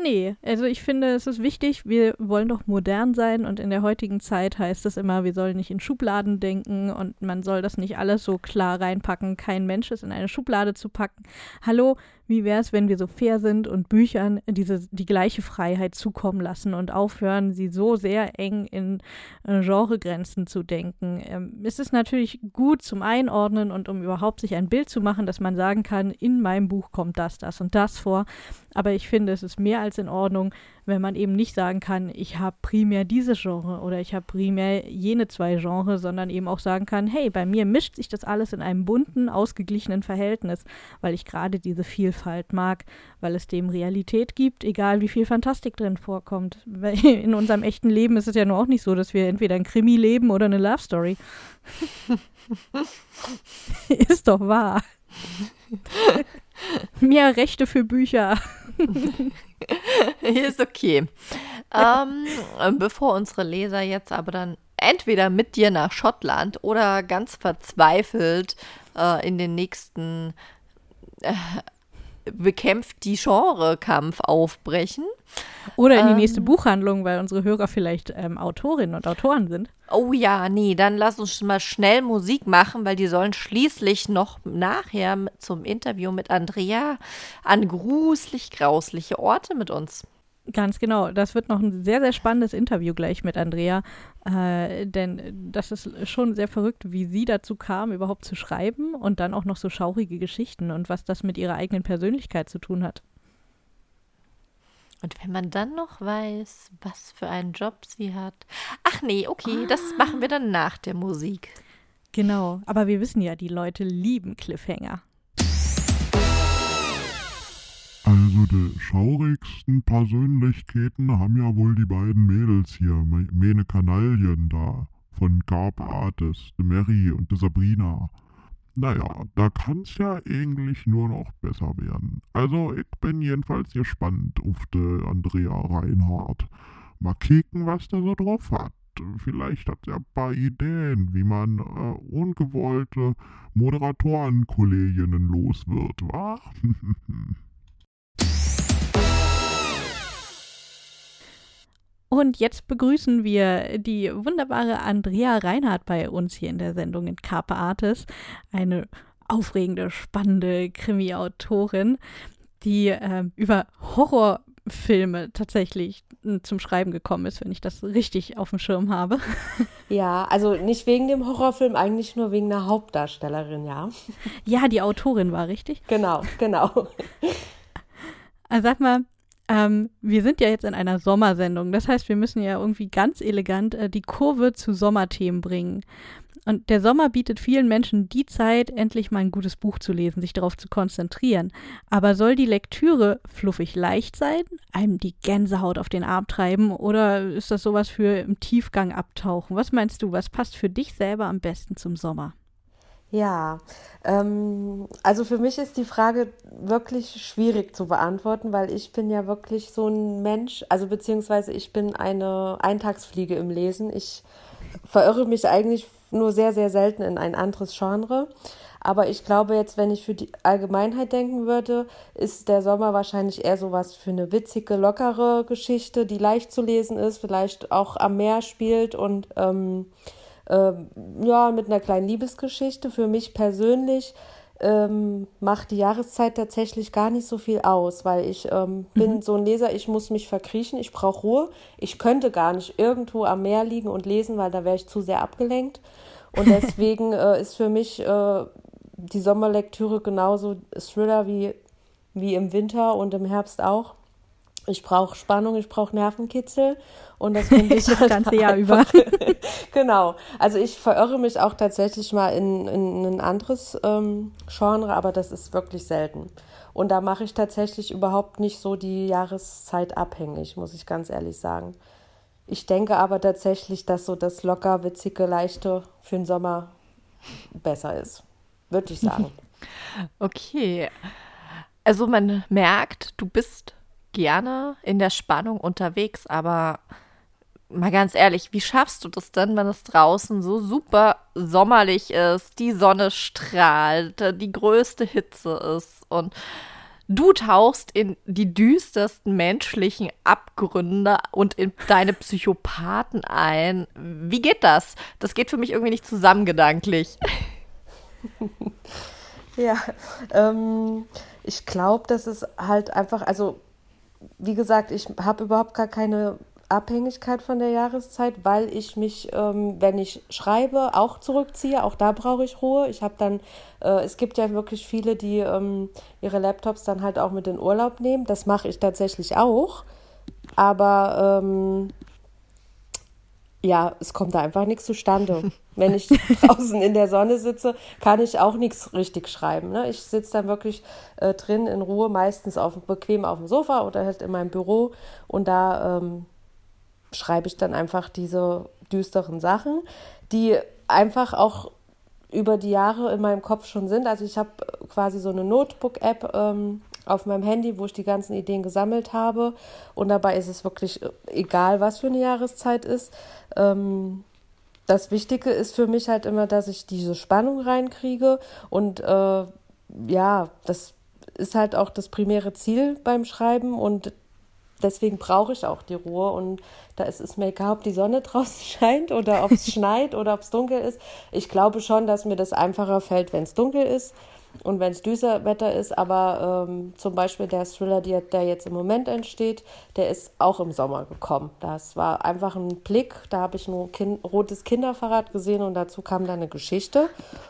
A: Nee, also ich finde, es ist wichtig, wir wollen doch modern sein und in der heutigen Zeit heißt es immer, wir sollen nicht in Schubladen denken und man soll das nicht alles so klar reinpacken. Kein Mensch ist in eine Schublade zu packen. Hallo, wie wäre es, wenn wir so fair sind und Büchern diese, die gleiche Freiheit zukommen lassen und aufhören, sie so sehr eng in äh, Genregrenzen zu denken? Ähm, es ist natürlich gut zum Einordnen und um überhaupt sich ein Bild zu machen, dass man sagen kann, in meinem Buch kommt das, das und das vor. Aber ich finde, es ist mehr als in Ordnung, wenn man eben nicht sagen kann, ich habe primär dieses Genre oder ich habe primär jene zwei Genres, sondern eben auch sagen kann, hey, bei mir mischt sich das alles in einem bunten, ausgeglichenen Verhältnis, weil ich gerade diese Vielfalt mag, weil es dem Realität gibt, egal wie viel Fantastik drin vorkommt. In unserem echten Leben ist es ja nur auch nicht so, dass wir entweder ein Krimi leben oder eine Love Story. ist doch wahr. Mehr Rechte für Bücher.
B: Ist okay. ähm, bevor unsere Leser jetzt aber dann entweder mit dir nach Schottland oder ganz verzweifelt äh, in den nächsten äh, bekämpft die Genrekampf aufbrechen.
A: Oder in die
B: Ähm.
A: nächste Buchhandlung, weil unsere Hörer vielleicht ähm, Autorinnen und Autoren sind.
B: Oh ja, nee, dann lass uns mal schnell Musik machen, weil die sollen schließlich noch nachher zum Interview mit Andrea an gruselig grausliche Orte mit uns.
A: Ganz genau. Das wird noch ein sehr, sehr spannendes Interview gleich mit Andrea. Äh, denn das ist schon sehr verrückt, wie sie dazu kam, überhaupt zu schreiben und dann auch noch so schaurige Geschichten und was das mit ihrer eigenen Persönlichkeit zu tun hat.
B: Und wenn man dann noch weiß, was für einen Job sie hat. Ach nee, okay, das machen wir dann nach der Musik.
A: Genau. Aber wir wissen ja, die Leute lieben Cliffhanger.
C: Also die schaurigsten Persönlichkeiten haben ja wohl die beiden Mädels hier, Me- Mene Kanaillen da, von Garb Artis, die Mary und die Sabrina. Naja, da kann's ja eigentlich nur noch besser werden. Also ich bin jedenfalls gespannt auf die Andrea Reinhardt. Mal kicken, was der so drauf hat. Vielleicht hat er ein paar Ideen, wie man äh, ungewollte Moderatorenkolleginnen los wird, wa?
A: Und jetzt begrüßen wir die wunderbare Andrea Reinhardt bei uns hier in der Sendung in Carpe Artis. Eine aufregende, spannende Krimi-Autorin, die ähm, über Horrorfilme tatsächlich äh, zum Schreiben gekommen ist, wenn ich das richtig auf dem Schirm habe.
E: Ja, also nicht wegen dem Horrorfilm, eigentlich nur wegen der Hauptdarstellerin, ja.
A: Ja, die Autorin war richtig.
E: Genau, genau.
A: Also sag mal, Ähm, wir sind ja jetzt in einer Sommersendung. Das heißt, wir müssen ja irgendwie ganz elegant äh, die Kurve zu Sommerthemen bringen. Und der Sommer bietet vielen Menschen die Zeit, endlich mal ein gutes Buch zu lesen, sich darauf zu konzentrieren. Aber soll die Lektüre fluffig leicht sein, einem die Gänsehaut auf den Arm treiben oder ist das sowas für im Tiefgang abtauchen? Was meinst du, was passt für dich selber am besten zum Sommer?
E: Ja, ähm, also für mich ist die Frage wirklich schwierig zu beantworten, weil ich bin ja wirklich so ein Mensch, also beziehungsweise ich bin eine Eintagsfliege im Lesen. Ich verirre mich eigentlich nur sehr, sehr selten in ein anderes Genre. Aber ich glaube jetzt, wenn ich für die Allgemeinheit denken würde, ist der Sommer wahrscheinlich eher sowas für eine witzige, lockere Geschichte, die leicht zu lesen ist, vielleicht auch am Meer spielt und ähm, äh, ja, mit einer kleinen Liebesgeschichte. Für mich persönlich ähm, macht die Jahreszeit tatsächlich gar nicht so viel aus, weil ich ähm, bin mhm. so ein Leser, ich muss mich verkriechen, ich brauche Ruhe. Ich könnte gar nicht irgendwo am Meer liegen und lesen, weil da wäre ich zu sehr abgelenkt. Und deswegen äh, ist für mich äh, die Sommerlektüre genauso Thriller wie, wie im Winter und im Herbst auch. Ich brauche Spannung, ich brauche Nervenkitzel und das finde ich
A: das ganze Jahr über.
E: genau. Also ich verirre mich auch tatsächlich mal in, in ein anderes ähm, Genre, aber das ist wirklich selten. Und da mache ich tatsächlich überhaupt nicht so die Jahreszeit abhängig, muss ich ganz ehrlich sagen. Ich denke aber tatsächlich, dass so das locker, witzige, leichte für den Sommer besser ist. Würde ich sagen.
B: okay. Also man merkt, du bist gerne in der Spannung unterwegs, aber mal ganz ehrlich, wie schaffst du das denn, wenn es draußen so super sommerlich ist, die Sonne strahlt, die größte Hitze ist und du tauchst in die düstersten menschlichen Abgründe und in deine Psychopathen ein. Wie geht das? Das geht für mich irgendwie nicht zusammen gedanklich.
E: ja, ähm, ich glaube, das ist halt einfach, also wie gesagt, ich habe überhaupt gar keine Abhängigkeit von der Jahreszeit, weil ich mich, ähm, wenn ich schreibe, auch zurückziehe. Auch da brauche ich Ruhe. Ich habe dann, äh, es gibt ja wirklich viele, die ähm, ihre Laptops dann halt auch mit in Urlaub nehmen. Das mache ich tatsächlich auch. Aber ähm, ja, es kommt da einfach nichts zustande. Wenn ich draußen in der Sonne sitze, kann ich auch nichts richtig schreiben. Ne? Ich sitze dann wirklich äh, drin in Ruhe, meistens auf, bequem auf dem Sofa oder halt in meinem Büro und da ähm, schreibe ich dann einfach diese düsteren Sachen, die einfach auch über die Jahre in meinem Kopf schon sind. Also ich habe quasi so eine Notebook-App ähm, auf meinem Handy, wo ich die ganzen Ideen gesammelt habe. Und dabei ist es wirklich äh, egal, was für eine Jahreszeit ist. Ähm, das Wichtige ist für mich halt immer, dass ich diese Spannung reinkriege. Und äh, ja, das ist halt auch das primäre Ziel beim Schreiben. Und deswegen brauche ich auch die Ruhe und da ist es mir egal, ob die Sonne draußen scheint oder ob es schneit oder ob es dunkel ist. Ich glaube schon, dass mir das einfacher fällt, wenn es dunkel ist und wenn es düster Wetter ist. Aber ähm, zum Beispiel der Thriller, der, der jetzt im Moment entsteht, der ist auch im Sommer gekommen. Das war einfach ein Blick. Da habe ich ein kind, rotes Kinderfahrrad gesehen und dazu kam dann eine Geschichte.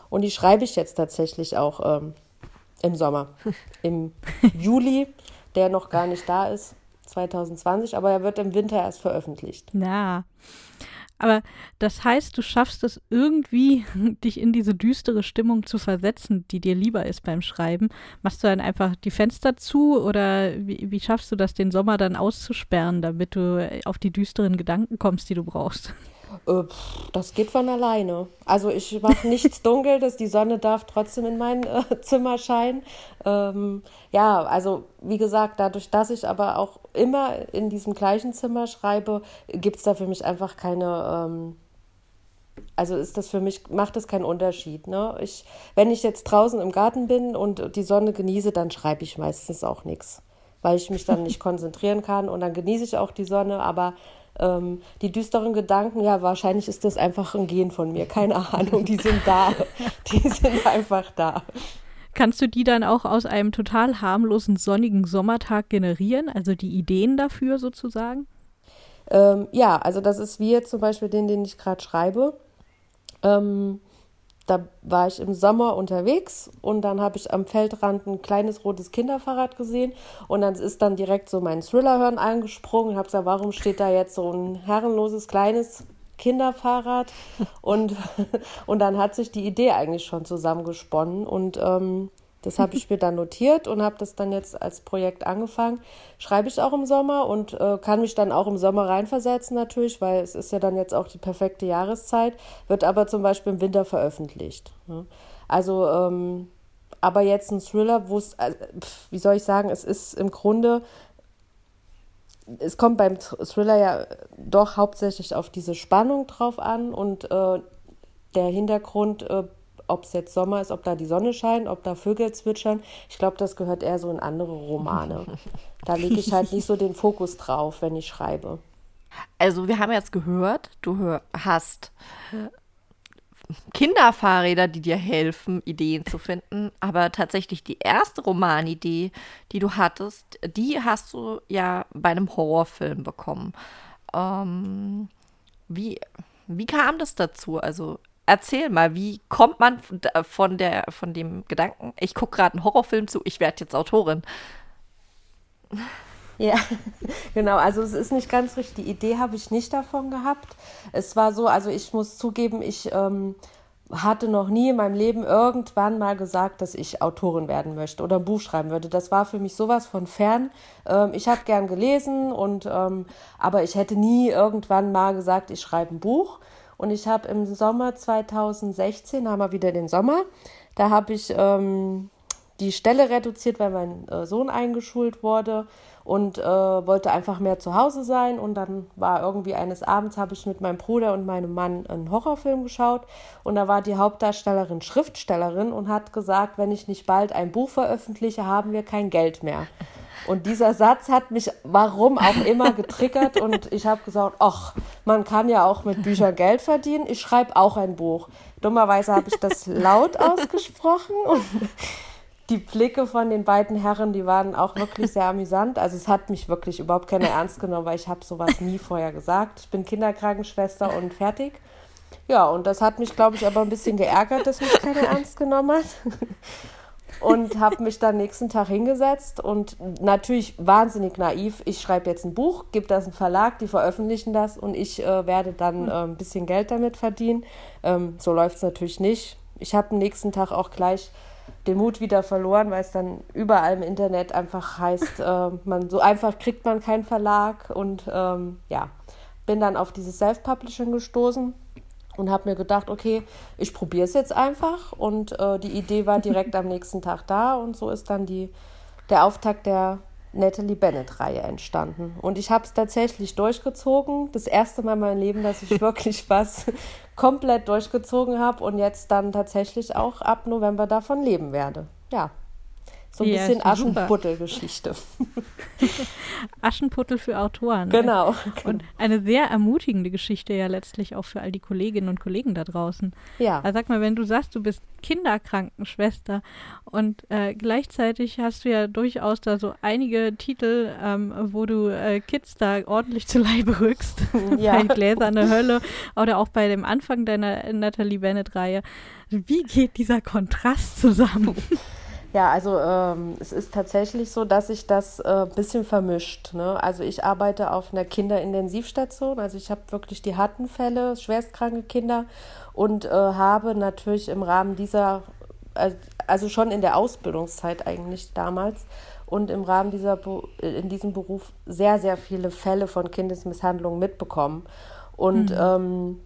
E: Und die schreibe ich jetzt tatsächlich auch ähm, im Sommer, im Juli, der noch gar nicht da ist. 2020, aber er wird im Winter erst veröffentlicht.
A: Na. Aber das heißt, du schaffst es irgendwie, dich in diese düstere Stimmung zu versetzen, die dir lieber ist beim Schreiben. Machst du dann einfach die Fenster zu oder wie, wie schaffst du das, den Sommer dann auszusperren, damit du auf die düsteren Gedanken kommst, die du brauchst?
E: Äh, das geht von alleine. Also ich mache nichts dunkel, dass die Sonne darf trotzdem in mein äh, Zimmer scheinen. Ähm, ja, also wie gesagt, dadurch, dass ich aber auch immer in diesem gleichen Zimmer schreibe, gibt es da für mich einfach keine. Ähm, also ist das für mich, macht das keinen Unterschied. Ne? Ich, wenn ich jetzt draußen im Garten bin und die Sonne genieße, dann schreibe ich meistens auch nichts, weil ich mich dann nicht konzentrieren kann und dann genieße ich auch die Sonne, aber ähm, die düsteren Gedanken, ja, wahrscheinlich ist das einfach ein Gen von mir. Keine Ahnung, die sind da. Die sind einfach da.
A: Kannst du die dann auch aus einem total harmlosen, sonnigen Sommertag generieren? Also die Ideen dafür sozusagen?
E: Ähm, ja, also das ist wie jetzt zum Beispiel den, den ich gerade schreibe. Ähm, da war ich im Sommer unterwegs und dann habe ich am Feldrand ein kleines rotes Kinderfahrrad gesehen und dann ist dann direkt so mein Thrillerhörn eingesprungen und habe gesagt, warum steht da jetzt so ein herrenloses kleines Kinderfahrrad? Und, und dann hat sich die Idee eigentlich schon zusammengesponnen und ähm, das habe ich mir dann notiert und habe das dann jetzt als Projekt angefangen. Schreibe ich auch im Sommer und äh, kann mich dann auch im Sommer reinversetzen natürlich, weil es ist ja dann jetzt auch die perfekte Jahreszeit, wird aber zum Beispiel im Winter veröffentlicht. Ne? Also, ähm, aber jetzt ein Thriller, wo es, äh, wie soll ich sagen, es ist im Grunde, es kommt beim Thriller ja doch hauptsächlich auf diese Spannung drauf an und äh, der Hintergrund äh, ob es jetzt Sommer ist, ob da die Sonne scheint, ob da Vögel zwitschern. Ich glaube, das gehört eher so in andere Romane. Da lege ich halt nicht so den Fokus drauf, wenn ich schreibe.
B: Also wir haben jetzt gehört, du hör, hast Kinderfahrräder, die dir helfen, Ideen zu finden. Aber tatsächlich die erste Romanidee, die du hattest, die hast du ja bei einem Horrorfilm bekommen. Ähm, wie, wie kam das dazu? Also erzähl mal, wie kommt man von, der, von dem Gedanken, ich gucke gerade einen Horrorfilm zu, ich werde jetzt Autorin?
E: Ja, genau. Also es ist nicht ganz richtig. Die Idee habe ich nicht davon gehabt. Es war so, also ich muss zugeben, ich ähm, hatte noch nie in meinem Leben irgendwann mal gesagt, dass ich Autorin werden möchte oder ein Buch schreiben würde. Das war für mich sowas von fern. Ähm, ich habe gern gelesen und ähm, aber ich hätte nie irgendwann mal gesagt, ich schreibe ein Buch. Und ich habe im Sommer 2016, haben wir wieder den Sommer, da habe ich ähm, die Stelle reduziert, weil mein äh, Sohn eingeschult wurde und äh, wollte einfach mehr zu Hause sein. Und dann war irgendwie eines Abends, habe ich mit meinem Bruder und meinem Mann einen Horrorfilm geschaut. Und da war die Hauptdarstellerin Schriftstellerin und hat gesagt, wenn ich nicht bald ein Buch veröffentliche, haben wir kein Geld mehr. Und dieser Satz hat mich, warum auch immer, getriggert und ich habe gesagt, ach, man kann ja auch mit Büchern Geld verdienen. Ich schreibe auch ein Buch. Dummerweise habe ich das laut ausgesprochen und die Blicke von den beiden Herren, die waren auch wirklich sehr amüsant. Also es hat mich wirklich überhaupt keiner ernst genommen, weil ich habe sowas nie vorher gesagt. Ich bin Kinderkrankenschwester und fertig. Ja, und das hat mich, glaube ich, aber ein bisschen geärgert, dass mich keiner ernst genommen hat und habe mich dann nächsten Tag hingesetzt und natürlich wahnsinnig naiv. Ich schreibe jetzt ein Buch, gebe das einen Verlag, die veröffentlichen das und ich äh, werde dann äh, ein bisschen Geld damit verdienen. Ähm, so läuft es natürlich nicht. Ich habe am nächsten Tag auch gleich den Mut wieder verloren, weil es dann überall im Internet einfach heißt, äh, man so einfach kriegt man keinen Verlag und ähm, ja, bin dann auf dieses Self-Publishing gestoßen und habe mir gedacht, okay, ich probiere es jetzt einfach. Und äh, die Idee war direkt am nächsten Tag da und so ist dann die, der Auftakt der Natalie Bennett-Reihe entstanden. Und ich habe es tatsächlich durchgezogen. Das erste Mal in meinem Leben, dass ich wirklich was komplett durchgezogen habe und jetzt dann tatsächlich auch ab November davon leben werde. Ja. So ein ja, bisschen Aschenputtel-Geschichte.
A: Aschenputtel für Autoren.
E: Genau.
A: Und eine sehr ermutigende Geschichte ja letztlich auch für all die Kolleginnen und Kollegen da draußen.
E: Ja.
A: Also sag mal, wenn du sagst, du bist Kinderkrankenschwester und äh, gleichzeitig hast du ja durchaus da so einige Titel, ähm, wo du äh, Kids da ordentlich zu Leibe rückst. Ja. bei Gläserne Hölle oder auch bei dem Anfang deiner Natalie Bennett-Reihe. Wie geht dieser Kontrast zusammen?
E: Ja, also ähm, es ist tatsächlich so, dass sich das ein äh, bisschen vermischt. Ne? Also ich arbeite auf einer Kinderintensivstation, also ich habe wirklich die harten Fälle, schwerstkranke Kinder und äh, habe natürlich im Rahmen dieser, also schon in der Ausbildungszeit eigentlich damals und im Rahmen dieser, in diesem Beruf sehr, sehr viele Fälle von Kindesmisshandlungen mitbekommen. Und mhm. ähm,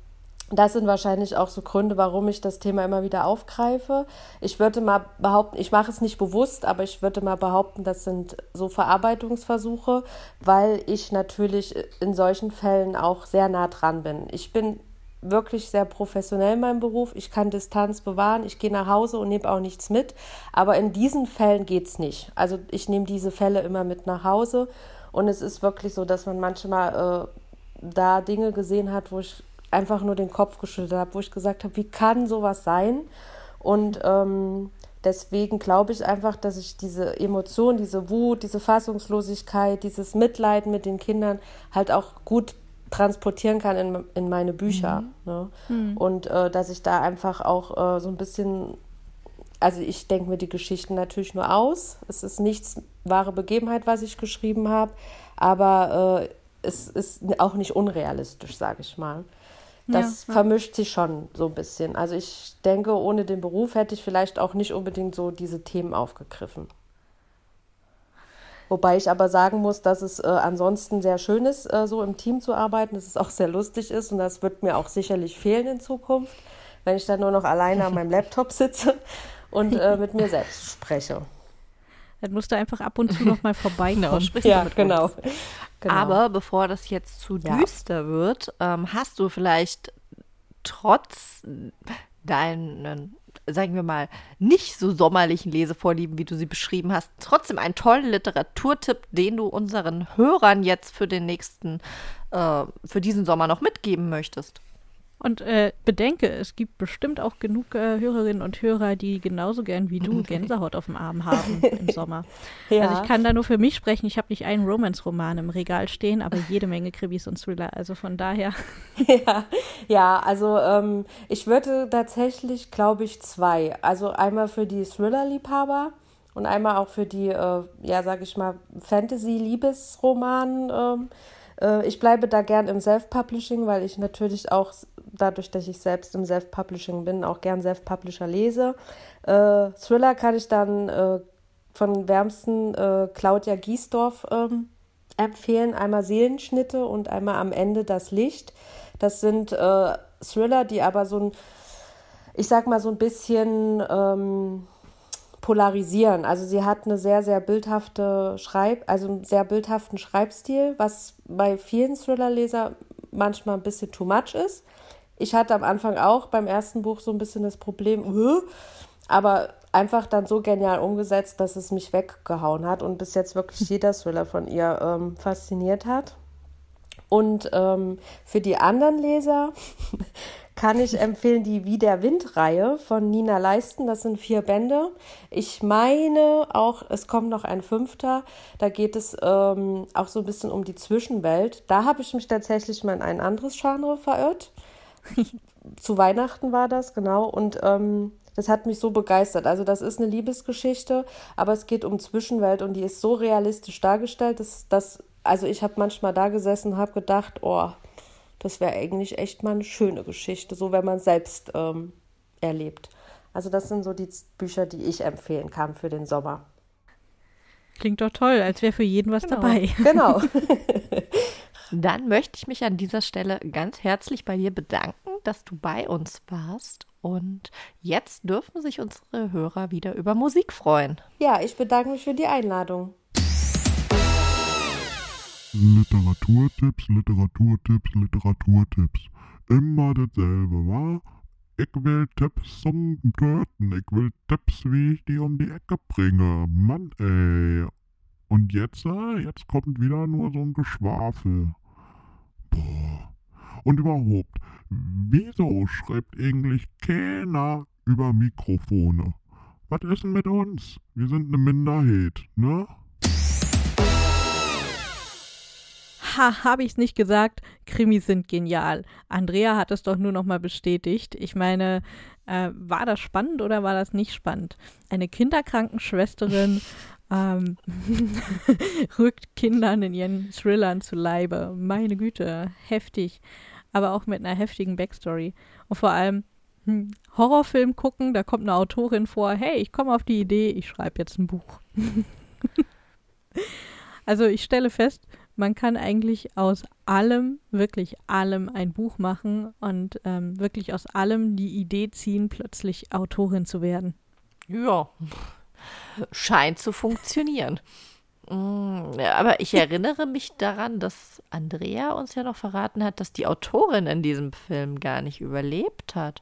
E: das sind wahrscheinlich auch so Gründe, warum ich das Thema immer wieder aufgreife. Ich würde mal behaupten, ich mache es nicht bewusst, aber ich würde mal behaupten, das sind so Verarbeitungsversuche, weil ich natürlich in solchen Fällen auch sehr nah dran bin. Ich bin wirklich sehr professionell in meinem Beruf. Ich kann Distanz bewahren. Ich gehe nach Hause und nehme auch nichts mit. Aber in diesen Fällen geht es nicht. Also ich nehme diese Fälle immer mit nach Hause. Und es ist wirklich so, dass man manchmal äh, da Dinge gesehen hat, wo ich einfach nur den Kopf geschüttelt habe, wo ich gesagt habe, wie kann sowas sein? Und ähm, deswegen glaube ich einfach, dass ich diese Emotion, diese Wut, diese Fassungslosigkeit, dieses Mitleiden mit den Kindern halt auch gut transportieren kann in, in meine Bücher.
B: Mhm.
E: Ne?
A: Hm.
E: Und äh, dass ich da einfach auch äh, so ein bisschen, also ich denke mir die Geschichten natürlich nur aus. Es ist nichts wahre Begebenheit, was ich geschrieben habe, aber äh, es ist auch nicht unrealistisch, sage ich mal. Das
A: Ja,
E: vermischt sich schon so ein bisschen. Also ich denke, ohne den Beruf hätte ich vielleicht auch nicht unbedingt so diese Themen aufgegriffen. Wobei ich aber sagen muss, dass es äh, ansonsten sehr schön ist, äh, so im Team zu arbeiten, dass es auch sehr lustig ist und das wird mir auch sicherlich fehlen in Zukunft, wenn ich dann nur noch alleine an meinem Laptop sitze und äh, mit mir selbst spreche.
A: Dann musst du einfach ab und zu noch mal vorbeikommen.
B: Genau, sprichst du
E: Ja,
B: mit
E: genau. genau.
B: Aber bevor das jetzt zu
E: Ja.
B: düster wird, ähm, hast du vielleicht trotz deinen, sagen wir mal, nicht so sommerlichen Lesevorlieben, wie du sie beschrieben hast, trotzdem einen tollen Literaturtipp, den du unseren Hörern jetzt für den nächsten, äh, für diesen Sommer noch mitgeben möchtest.
A: Und äh, bedenke, es gibt bestimmt auch genug äh, Hörerinnen und Hörer, die genauso gern wie du Gänsehaut auf dem Arm haben im Sommer.
E: ja.
A: Also ich kann da nur für mich sprechen. Ich habe nicht einen Romance-Roman im Regal stehen, aber jede Menge Krimis und Thriller. Also von daher.
E: Ja, ja also ähm, ich würde tatsächlich, glaube ich, zwei. Also einmal für die Thriller-Liebhaber und einmal auch für die, äh, ja, sag ich mal, Fantasy-Liebesroman. Ähm, äh, ich bleibe da gern im Self-Publishing, weil ich natürlich auch, dadurch, dass ich selbst im Self-Publishing bin, auch gern Self-Publisher lese. Äh, Thriller kann ich dann äh, von wärmsten äh, Claudia Giesdorf ähm, empfehlen. Einmal Seelenschnitte und einmal am Ende das Licht. Das sind äh, Thriller, die aber so ein, ich sag mal, so ein bisschen ähm, polarisieren. Also sie hat eine sehr, sehr bildhafte Schreib, also einen sehr bildhaften Schreibstil, was bei vielen Thriller-Leser manchmal ein bisschen too much ist. Ich hatte am Anfang auch beim ersten Buch so ein bisschen das Problem, aber einfach dann so genial umgesetzt, dass es mich weggehauen hat und bis jetzt wirklich jeder Thriller von ihr ähm, fasziniert hat. Und ähm, für die anderen Leser kann ich empfehlen die Wie der Wind-Reihe von Nina Leisten. Das sind vier Bände. Ich meine auch, es kommt noch ein fünfter. Da geht es ähm, auch so ein bisschen um die Zwischenwelt. Da habe ich mich tatsächlich mal in ein anderes Genre verirrt. Zu Weihnachten war das, genau. Und ähm, das hat mich so begeistert. Also das ist eine Liebesgeschichte, aber es geht um Zwischenwelt und die ist so realistisch dargestellt, dass das, also ich habe manchmal da gesessen und habe gedacht, oh, das wäre eigentlich echt mal eine schöne Geschichte, so wenn man es selbst ähm, erlebt. Also das sind so die Bücher, die ich empfehlen kann für den Sommer.
A: Klingt doch toll, als wäre für jeden was
B: Genau.
A: dabei.
E: Genau.
B: Dann möchte ich mich an dieser Stelle ganz herzlich bei dir bedanken, dass du bei uns warst. Und jetzt dürfen sich unsere Hörer wieder über Musik freuen.
E: ja, ich bedanke mich für die Einladung.
C: Literaturtipps, Literaturtipps, Literaturtipps. Immer dasselbe, wa? Ich will Tipps zum Töten. Ich will Tipps, wie ich die um die Ecke bringe. Mann, ey. Und jetzt, äh, jetzt kommt wieder nur so ein Geschwafel. Boah. Und überhaupt, wieso schreibt eigentlich keiner über Mikrofone? Was ist denn mit uns? Wir sind eine Minderheit, ne?
A: Ha, habe ich es nicht gesagt? Krimis sind genial. Andrea hat es doch nur noch mal bestätigt. Ich meine, äh, war das spannend oder war das nicht spannend? Eine Kinderkrankenschwesterin ähm, rückt Kindern in ihren Thrillern zu Leibe. Meine Güte, heftig. Aber auch mit einer heftigen Backstory. Und vor allem hm, Horrorfilm gucken, da kommt eine Autorin vor, hey, ich komme auf die Idee, ich schreibe jetzt ein Buch. also ich stelle fest, man kann eigentlich aus allem, wirklich allem ein Buch machen und ähm, wirklich aus allem die Idee ziehen, plötzlich Autorin zu werden.
B: Ja, scheint zu funktionieren. Mm, Aber ich erinnere mich daran, dass Andrea uns ja noch verraten hat, dass die Autorin in diesem Film gar nicht überlebt hat.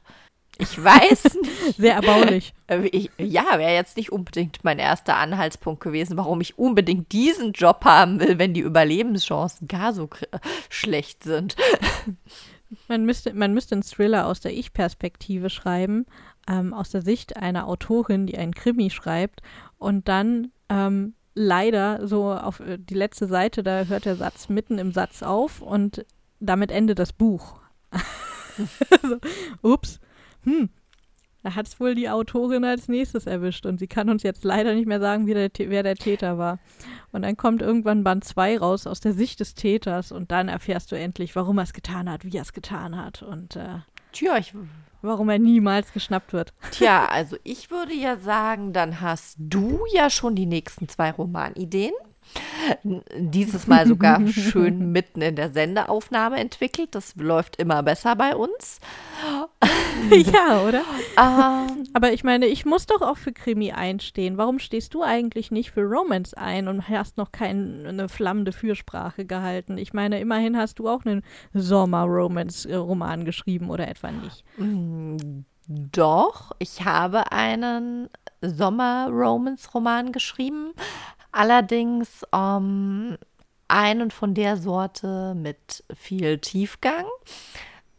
B: Ich weiß nicht.
A: Sehr erbaulich.
B: Äh, Ich, ja, wäre jetzt nicht unbedingt mein erster Anhaltspunkt gewesen, warum ich unbedingt diesen Job haben will, wenn die Überlebenschancen gar so kr- schlecht sind.
A: Man müsste, man müsste einen Thriller aus der Ich-Perspektive schreiben, ähm, aus der Sicht einer Autorin, die einen Krimi schreibt und dann ähm, leider so auf äh, die letzte Seite, da hört der Satz mitten im Satz auf und damit endet das Buch. also, ups, hm, da hat es wohl die Autorin als nächstes erwischt und sie kann uns jetzt leider nicht mehr sagen, der, wer der Täter war. Und dann kommt irgendwann Band 2 raus aus der Sicht des Täters und dann erfährst du endlich, warum er es getan hat, wie er es getan hat und äh,
B: Tja, ich,
A: warum er niemals geschnappt wird.
B: tja, also ich würde ja sagen, dann hast du ja schon die nächsten zwei Romanideen. Dieses Mal sogar schön mitten in der Sendeaufnahme entwickelt. Das läuft immer besser bei uns.
A: ja, oder?
B: Ähm,
A: Aber ich meine, ich muss doch auch für Krimi einstehen. Warum stehst du eigentlich nicht für Romance ein und hast noch keine flammende Fürsprache gehalten? Ich meine, immerhin hast du auch einen Sommer-Romance-Roman geschrieben oder etwa nicht.
B: Mm, Doch, ich habe einen Sommer-Romance-Roman geschrieben. Allerdings ähm, einen von der Sorte mit viel Tiefgang.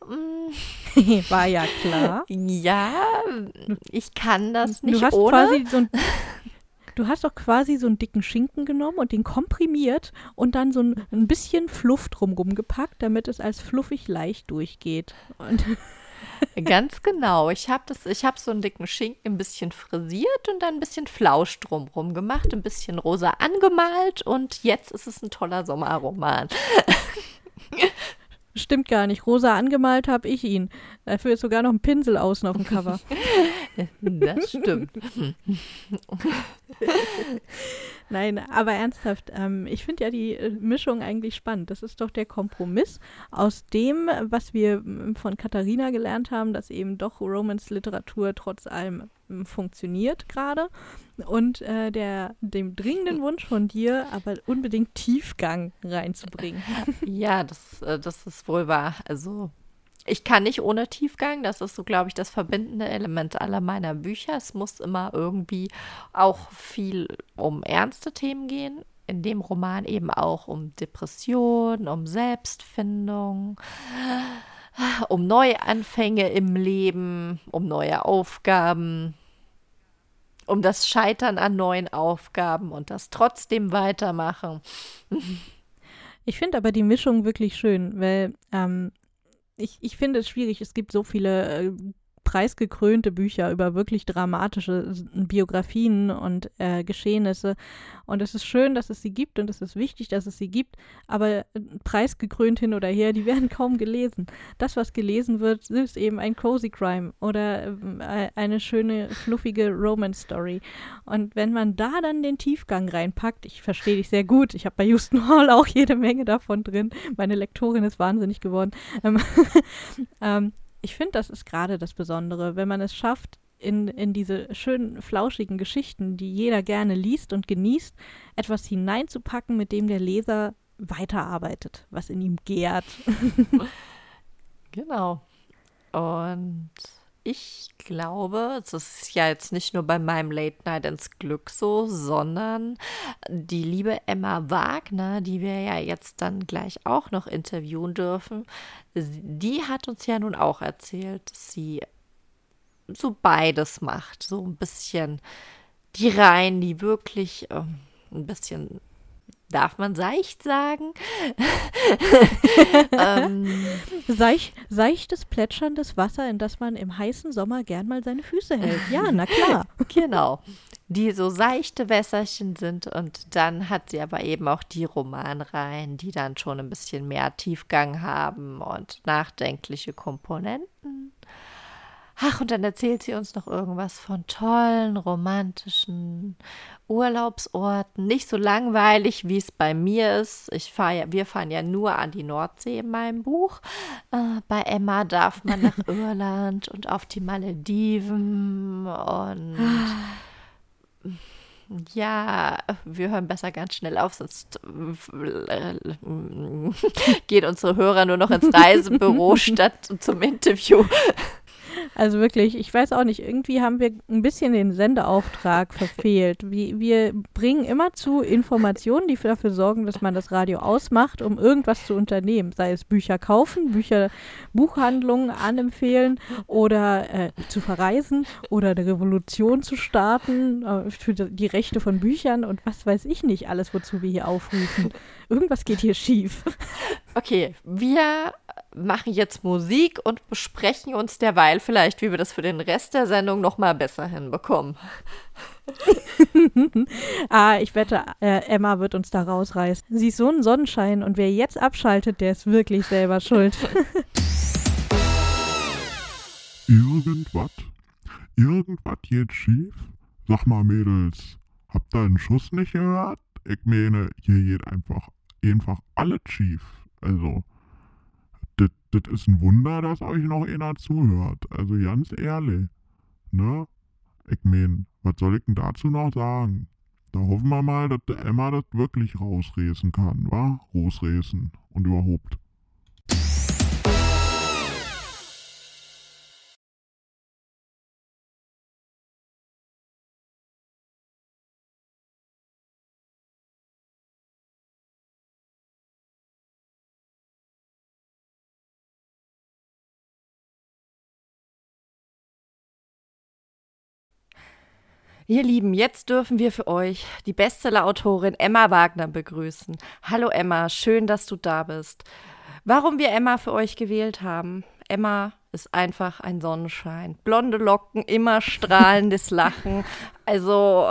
A: War ja klar.
B: Ja, ich kann das nicht
A: du hast
B: ohne.
A: quasi so ein Du hast doch quasi so einen dicken Schinken genommen und den komprimiert und dann so ein, ein bisschen Fluff drumrum gepackt, damit es als fluffig leicht durchgeht. Und
B: Ganz genau. Ich habe habe so einen dicken Schinken ein bisschen frisiert und dann ein bisschen Flausch drumrum gemacht, ein bisschen rosa angemalt und jetzt ist es ein toller Sommerroman.
A: Stimmt gar nicht. Rosa angemalt habe ich ihn. Dafür ist sogar noch ein Pinsel außen auf dem Cover.
B: Das stimmt.
A: Nein, aber ernsthaft, ähm, ich finde ja die äh, Mischung eigentlich spannend. Das ist doch der Kompromiss aus dem, was wir von Katharina gelernt haben, dass eben doch Romance-Literatur trotz allem funktioniert gerade und äh, der, dem dringenden Wunsch von dir, aber unbedingt Tiefgang reinzubringen.
B: Ja, das, äh, das ist wohl wahr. Also ich kann nicht ohne Tiefgang. Das ist so, glaube ich, das verbindende Element aller meiner Bücher. Es muss immer irgendwie auch viel um ernste Themen gehen. In dem Roman eben auch um Depression, um Selbstfindung, um Neuanfänge im Leben, um neue Aufgaben, um das Scheitern an neuen Aufgaben und das trotzdem weitermachen.
A: Ich finde aber die Mischung wirklich schön, weil ähm, ich, ich finde es schwierig. Es gibt so viele äh, preisgekrönte Bücher über wirklich dramatische Biografien und äh, Geschehnisse. Und es ist schön, dass es sie gibt und es ist wichtig, dass es sie gibt. Aber äh, preisgekrönt hin oder her, die werden kaum gelesen. Das, was gelesen wird, ist eben ein Cozy Crime oder ähm, äh, eine schöne, fluffige Romance-Story. Und wenn man da dann den Tiefgang reinpackt, ich verstehe dich sehr gut. Ich habe bei Houston Hall auch jede Menge davon drin. Meine Lektorin ist wahnsinnig geworden. Ähm, ähm, ich finde, das ist gerade das Besondere, wenn man es schafft, in, in diese schönen, flauschigen Geschichten, die jeder gerne liest und genießt, etwas hineinzupacken, mit dem der Leser weiterarbeitet, was in ihm gärt.
B: Genau. Und ich glaube, es ist ja jetzt nicht nur bei meinem Late Night ins Glück so, sondern die liebe Emma Wagner, die wir ja jetzt dann gleich auch noch interviewen dürfen, die hat uns ja nun auch erzählt, dass sie so beides macht. So ein bisschen die Reihen, die wirklich ähm, ein bisschen, darf man seicht sagen? ähm,
A: Seich, seichtes, plätscherndes Wasser, in das man im heißen Sommer gern mal seine Füße hält. Ja, na klar.
B: Genau. Die so seichte Wässerchen sind und dann hat sie aber eben auch die Romanreihen, die dann schon ein bisschen mehr Tiefgang haben und nachdenkliche Komponenten. Ach, und dann erzählt sie uns noch irgendwas von tollen, romantischen Urlaubsorten. Nicht so langweilig, wie es bei mir ist. Ich fahr ja, wir fahren ja nur an die Nordsee in meinem Buch. Äh, bei Emma darf man nach Irland und auf die Malediven und ja, wir hören besser ganz schnell auf, sonst geht unsere Hörer nur noch ins Reisebüro statt zum Interview.
A: Also wirklich, ich weiß auch nicht, irgendwie haben wir ein bisschen den Sendeauftrag verfehlt. Wir, wir bringen immer zu Informationen, die dafür sorgen, dass man das Radio ausmacht, um irgendwas zu unternehmen. Sei es Bücher kaufen, Bücher, Buchhandlungen anempfehlen oder äh, zu verreisen oder eine Revolution zu starten äh, für die Rechte von Büchern und was weiß ich nicht alles, wozu wir hier aufrufen. Irgendwas geht hier schief.
B: Okay, wir machen jetzt Musik und besprechen uns derweil vielleicht, wie wir das für den Rest der Sendung noch mal besser hinbekommen.
A: ah, ich wette, äh, Emma wird uns da rausreißen. Sie ist so ein Sonnenschein und wer jetzt abschaltet, der ist wirklich selber schuld.
C: Irgendwas? Irgendwas geht schief? Sag mal, Mädels, habt ihr einen Schuss nicht gehört? Ich meine, hier geht einfach, einfach alles schief. Also, das ist ein Wunder, dass euch noch einer zuhört. Also ganz ehrlich. Ne? Ich mein, was soll ich denn dazu noch sagen? Da hoffen wir mal, dass Emma das wirklich rausreißen kann, wa? Rausreißen und überhaupt.
B: Ihr Lieben, jetzt dürfen wir für euch die Bestseller-Autorin Emma Wagner begrüßen. Hallo Emma, schön, dass du da bist. Warum wir Emma für euch gewählt haben? Emma ist einfach ein Sonnenschein. Blonde Locken, immer strahlendes Lachen. Also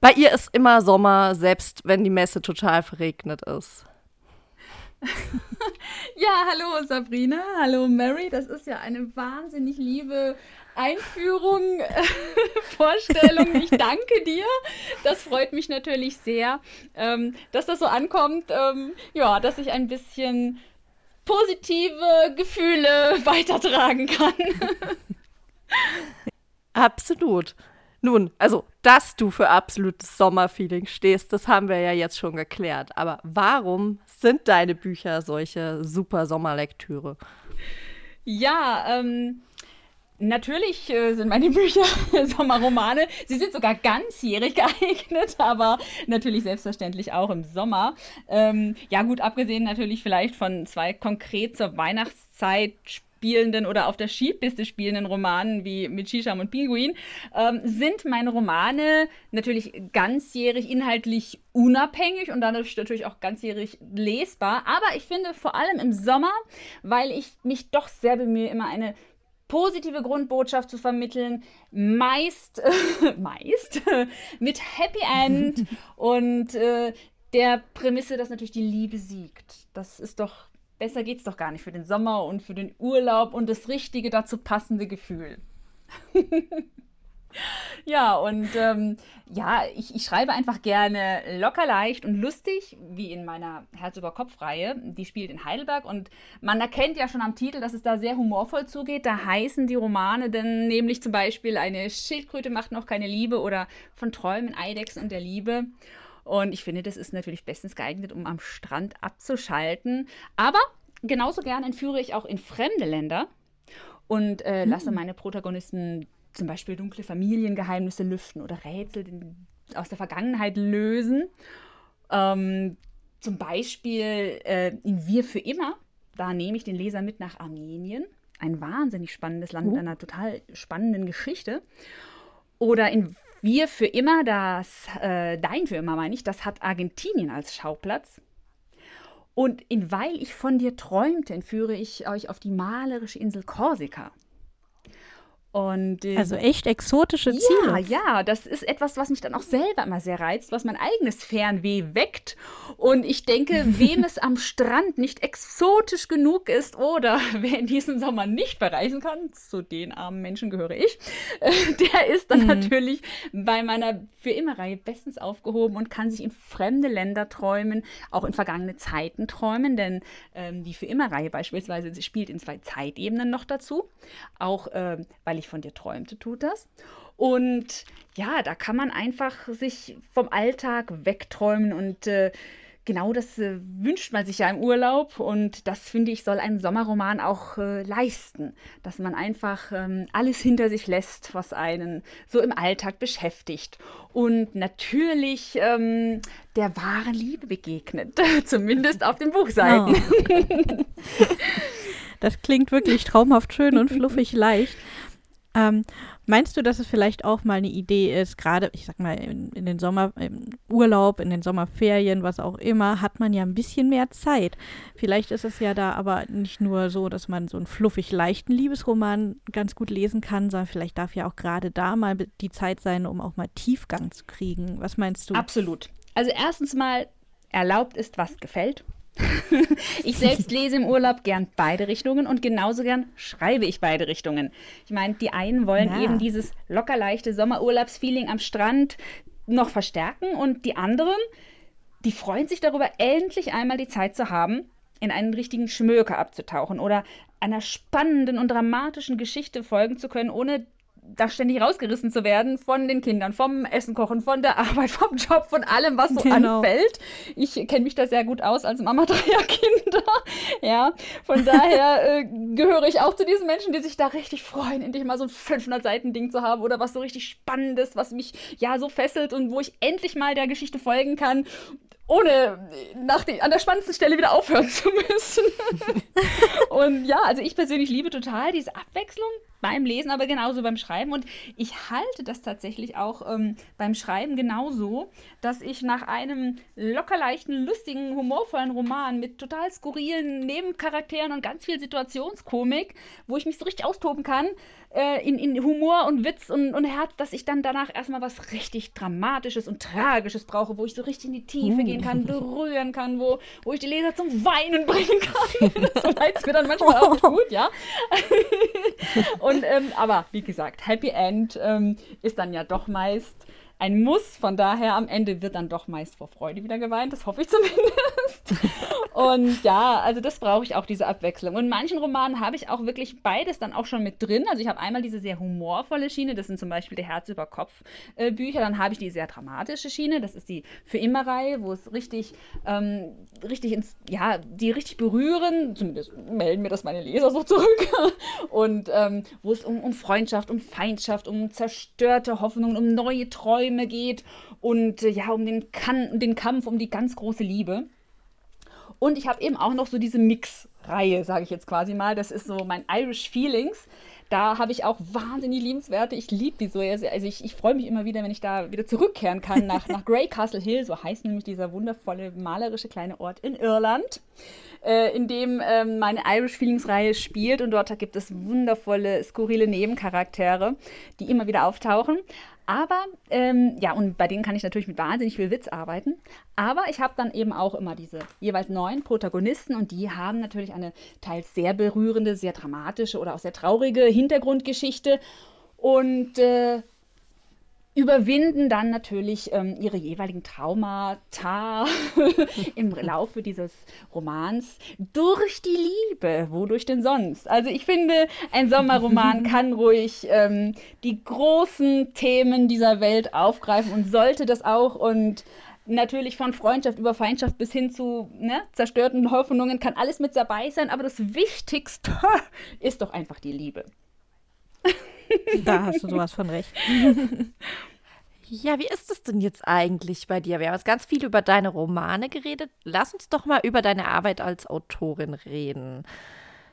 B: bei ihr ist immer Sommer, selbst wenn die Messe total verregnet ist.
F: ja, hallo Sabrina, hallo Mary. Das ist ja eine wahnsinnig liebe Einführung, äh, Vorstellung. Ich danke dir. Das freut mich natürlich sehr, ähm, dass das so ankommt. Ähm, ja, dass ich ein bisschen positive Gefühle weitertragen kann.
B: Absolut. Nun, also, dass du für absolutes Sommerfeeling stehst, das haben wir ja jetzt schon geklärt. Aber warum sind deine Bücher solche super Sommerlektüre?
F: Ja, ähm, Natürlich äh, sind meine Bücher Sommerromane. Sie sind sogar ganzjährig geeignet, aber natürlich selbstverständlich auch im Sommer. Ähm, ja, gut, abgesehen natürlich vielleicht von zwei konkret zur Weihnachtszeit spielenden oder auf der Skipiste spielenden Romanen wie mit Shisham und Pinguin, ähm, sind meine Romane natürlich ganzjährig inhaltlich unabhängig und dadurch natürlich auch ganzjährig lesbar. Aber ich finde vor allem im Sommer, weil ich mich doch sehr bemühe, immer eine positive Grundbotschaft zu vermitteln, meist, meist mit Happy End und äh, der Prämisse, dass natürlich die Liebe siegt. Das ist doch, besser geht's doch gar nicht für den Sommer und für den Urlaub und das richtige dazu passende Gefühl. Ja, und ähm, ja, ich, ich, schreibe einfach gerne locker, leicht und lustig, wie in meiner Herz über Kopf-Reihe. Die spielt in Heidelberg und man erkennt ja schon am Titel, dass es da sehr humorvoll zugeht. Da heißen die Romane denn nämlich zum Beispiel Eine Schildkröte macht noch keine Liebe oder Von Träumen, Eidechsen und der Liebe. Und ich finde, das ist natürlich bestens geeignet, um am Strand abzuschalten. Aber genauso gern entführe ich auch in fremde Länder und äh, lasse hm. meine Protagonisten zum Beispiel dunkle Familiengeheimnisse lüften oder Rätsel aus der Vergangenheit lösen. Ähm, zum Beispiel äh, in Wir für immer, da nehme ich den Leser mit nach Armenien. Ein wahnsinnig spannendes Land mit uh. einer total spannenden Geschichte. Oder in Wir für immer, das äh, Dein für immer meine ich, das hat Argentinien als Schauplatz. Und in Weil ich von dir träumte, entführe ich euch auf die malerische Insel Korsika.
A: Und, äh, also echt exotische Ziele.
F: Ja, ja, das ist etwas, was mich dann auch selber immer sehr reizt, was mein eigenes Fernweh weckt. Und ich denke, wem es am Strand nicht exotisch genug ist oder wer in diesem Sommer nicht bereisen kann, zu den armen Menschen gehöre ich, äh, der ist dann mhm. natürlich bei meiner für immer Reihe bestens aufgehoben und kann sich in fremde Länder träumen, auch in vergangene Zeiten träumen, denn ähm, die für immer Reihe beispielsweise spielt in zwei Zeitebenen noch dazu, auch äh, weil ich von dir träumte, tut das. Und ja, da kann man einfach sich vom Alltag wegträumen und äh, genau das äh, wünscht man sich ja im Urlaub und das finde ich soll ein Sommerroman auch äh, leisten, dass man einfach ähm, alles hinter sich lässt, was einen so im Alltag beschäftigt und natürlich ähm, der wahren Liebe begegnet, zumindest auf den Buchseiten.
A: Oh. Das klingt wirklich traumhaft schön und fluffig leicht. Ähm, meinst du, dass es vielleicht auch mal eine Idee ist, gerade, ich sag mal, in, in den Sommer, im Urlaub, in den Sommerferien, was auch immer, hat man ja ein bisschen mehr Zeit. Vielleicht ist es ja da aber nicht nur so, dass man so einen fluffig leichten Liebesroman ganz gut lesen kann, sondern vielleicht darf ja auch gerade da mal die Zeit sein, um auch mal Tiefgang zu kriegen. Was meinst du?
F: Absolut. Also erstens mal, erlaubt ist, was gefällt. ich selbst lese im Urlaub gern beide Richtungen und genauso gern schreibe ich beide Richtungen. Ich meine, die einen wollen ja. eben dieses locker leichte Sommerurlaubsfeeling am Strand noch verstärken und die anderen, die freuen sich darüber, endlich einmal die Zeit zu haben, in einen richtigen Schmöker abzutauchen oder einer spannenden und dramatischen Geschichte folgen zu können, ohne da ständig rausgerissen zu werden von den Kindern, vom Essen kochen, von der Arbeit, vom Job, von allem, was so genau. anfällt. Ich kenne mich da sehr gut aus als Mama dreier Kinder. Ja, von daher äh, gehöre ich auch zu diesen Menschen, die sich da richtig freuen, endlich mal so ein 500 Seiten Ding zu haben oder was so richtig spannendes, was mich ja so fesselt und wo ich endlich mal der Geschichte folgen kann ohne nach die, an der spannendsten Stelle wieder aufhören zu müssen. und ja, also ich persönlich liebe total diese Abwechslung beim Lesen, aber genauso beim Schreiben. Und ich halte das tatsächlich auch ähm, beim Schreiben genauso, dass ich nach einem locker leichten, lustigen, humorvollen Roman mit total skurrilen Nebencharakteren und ganz viel Situationskomik, wo ich mich so richtig austoben kann, äh, in, in Humor und Witz und, und Herz, dass ich dann danach erstmal was richtig Dramatisches und Tragisches brauche, wo ich so richtig in die Tiefe uh. gehen kann, berühren kann, wo, wo ich die Leser zum Weinen bringen kann. so leid es mir dann manchmal auch tut, ja. und, ähm, aber wie gesagt, Happy End ähm, ist dann ja doch meist ein Muss. Von daher am Ende wird dann doch meist vor Freude wieder geweint. Das hoffe ich zumindest. Und ja, also das brauche ich auch, diese Abwechslung. Und in manchen Romanen habe ich auch wirklich beides dann auch schon mit drin. Also ich habe einmal diese sehr humorvolle Schiene, das sind zum Beispiel die Herz über Kopf äh, Bücher. Dann habe ich die sehr dramatische Schiene, das ist die für immer Reihe, wo es richtig, ähm, richtig ins, ja, die richtig berühren. Zumindest melden mir das meine Leser so zurück. Und ähm, wo es um, um Freundschaft, um Feindschaft, um zerstörte Hoffnungen, um neue Träume geht und äh, ja, um den, kan den Kampf, um die ganz große Liebe. Und ich habe eben auch noch so diese Mix-Reihe, sage ich jetzt quasi mal. Das ist so mein Irish Feelings. Da habe ich auch wahnsinnig liebenswerte. Ich liebe die so. Also ich, ich freue mich immer wieder, wenn ich da wieder zurückkehren kann nach, nach Grey Castle Hill. So heißt nämlich dieser wundervolle, malerische kleine Ort in Irland, äh, in dem ähm, meine Irish Feelings Reihe spielt. Und dort gibt es wundervolle, skurrile Nebencharaktere, die immer wieder auftauchen. Aber, ähm, ja, und bei denen kann ich natürlich mit wahnsinnig viel Witz arbeiten. Aber ich habe dann eben auch immer diese jeweils neun Protagonisten und die haben natürlich eine teils sehr berührende, sehr dramatische oder auch sehr traurige Hintergrundgeschichte. Und äh, überwinden dann natürlich ähm, ihre jeweiligen Traumata im Laufe dieses Romans durch die Liebe, wodurch denn sonst? Also ich finde, ein Sommerroman kann ruhig ähm, die großen Themen dieser Welt aufgreifen und sollte das auch und natürlich von Freundschaft über Feindschaft bis hin zu ne, zerstörten Hoffnungen kann alles mit dabei sein, aber das Wichtigste ist doch einfach die Liebe.
A: Da hast du sowas von recht.
B: Ja, wie ist es denn jetzt eigentlich bei dir? Wir haben jetzt ganz viel über deine Romane geredet. Lass uns doch mal über deine Arbeit als Autorin reden.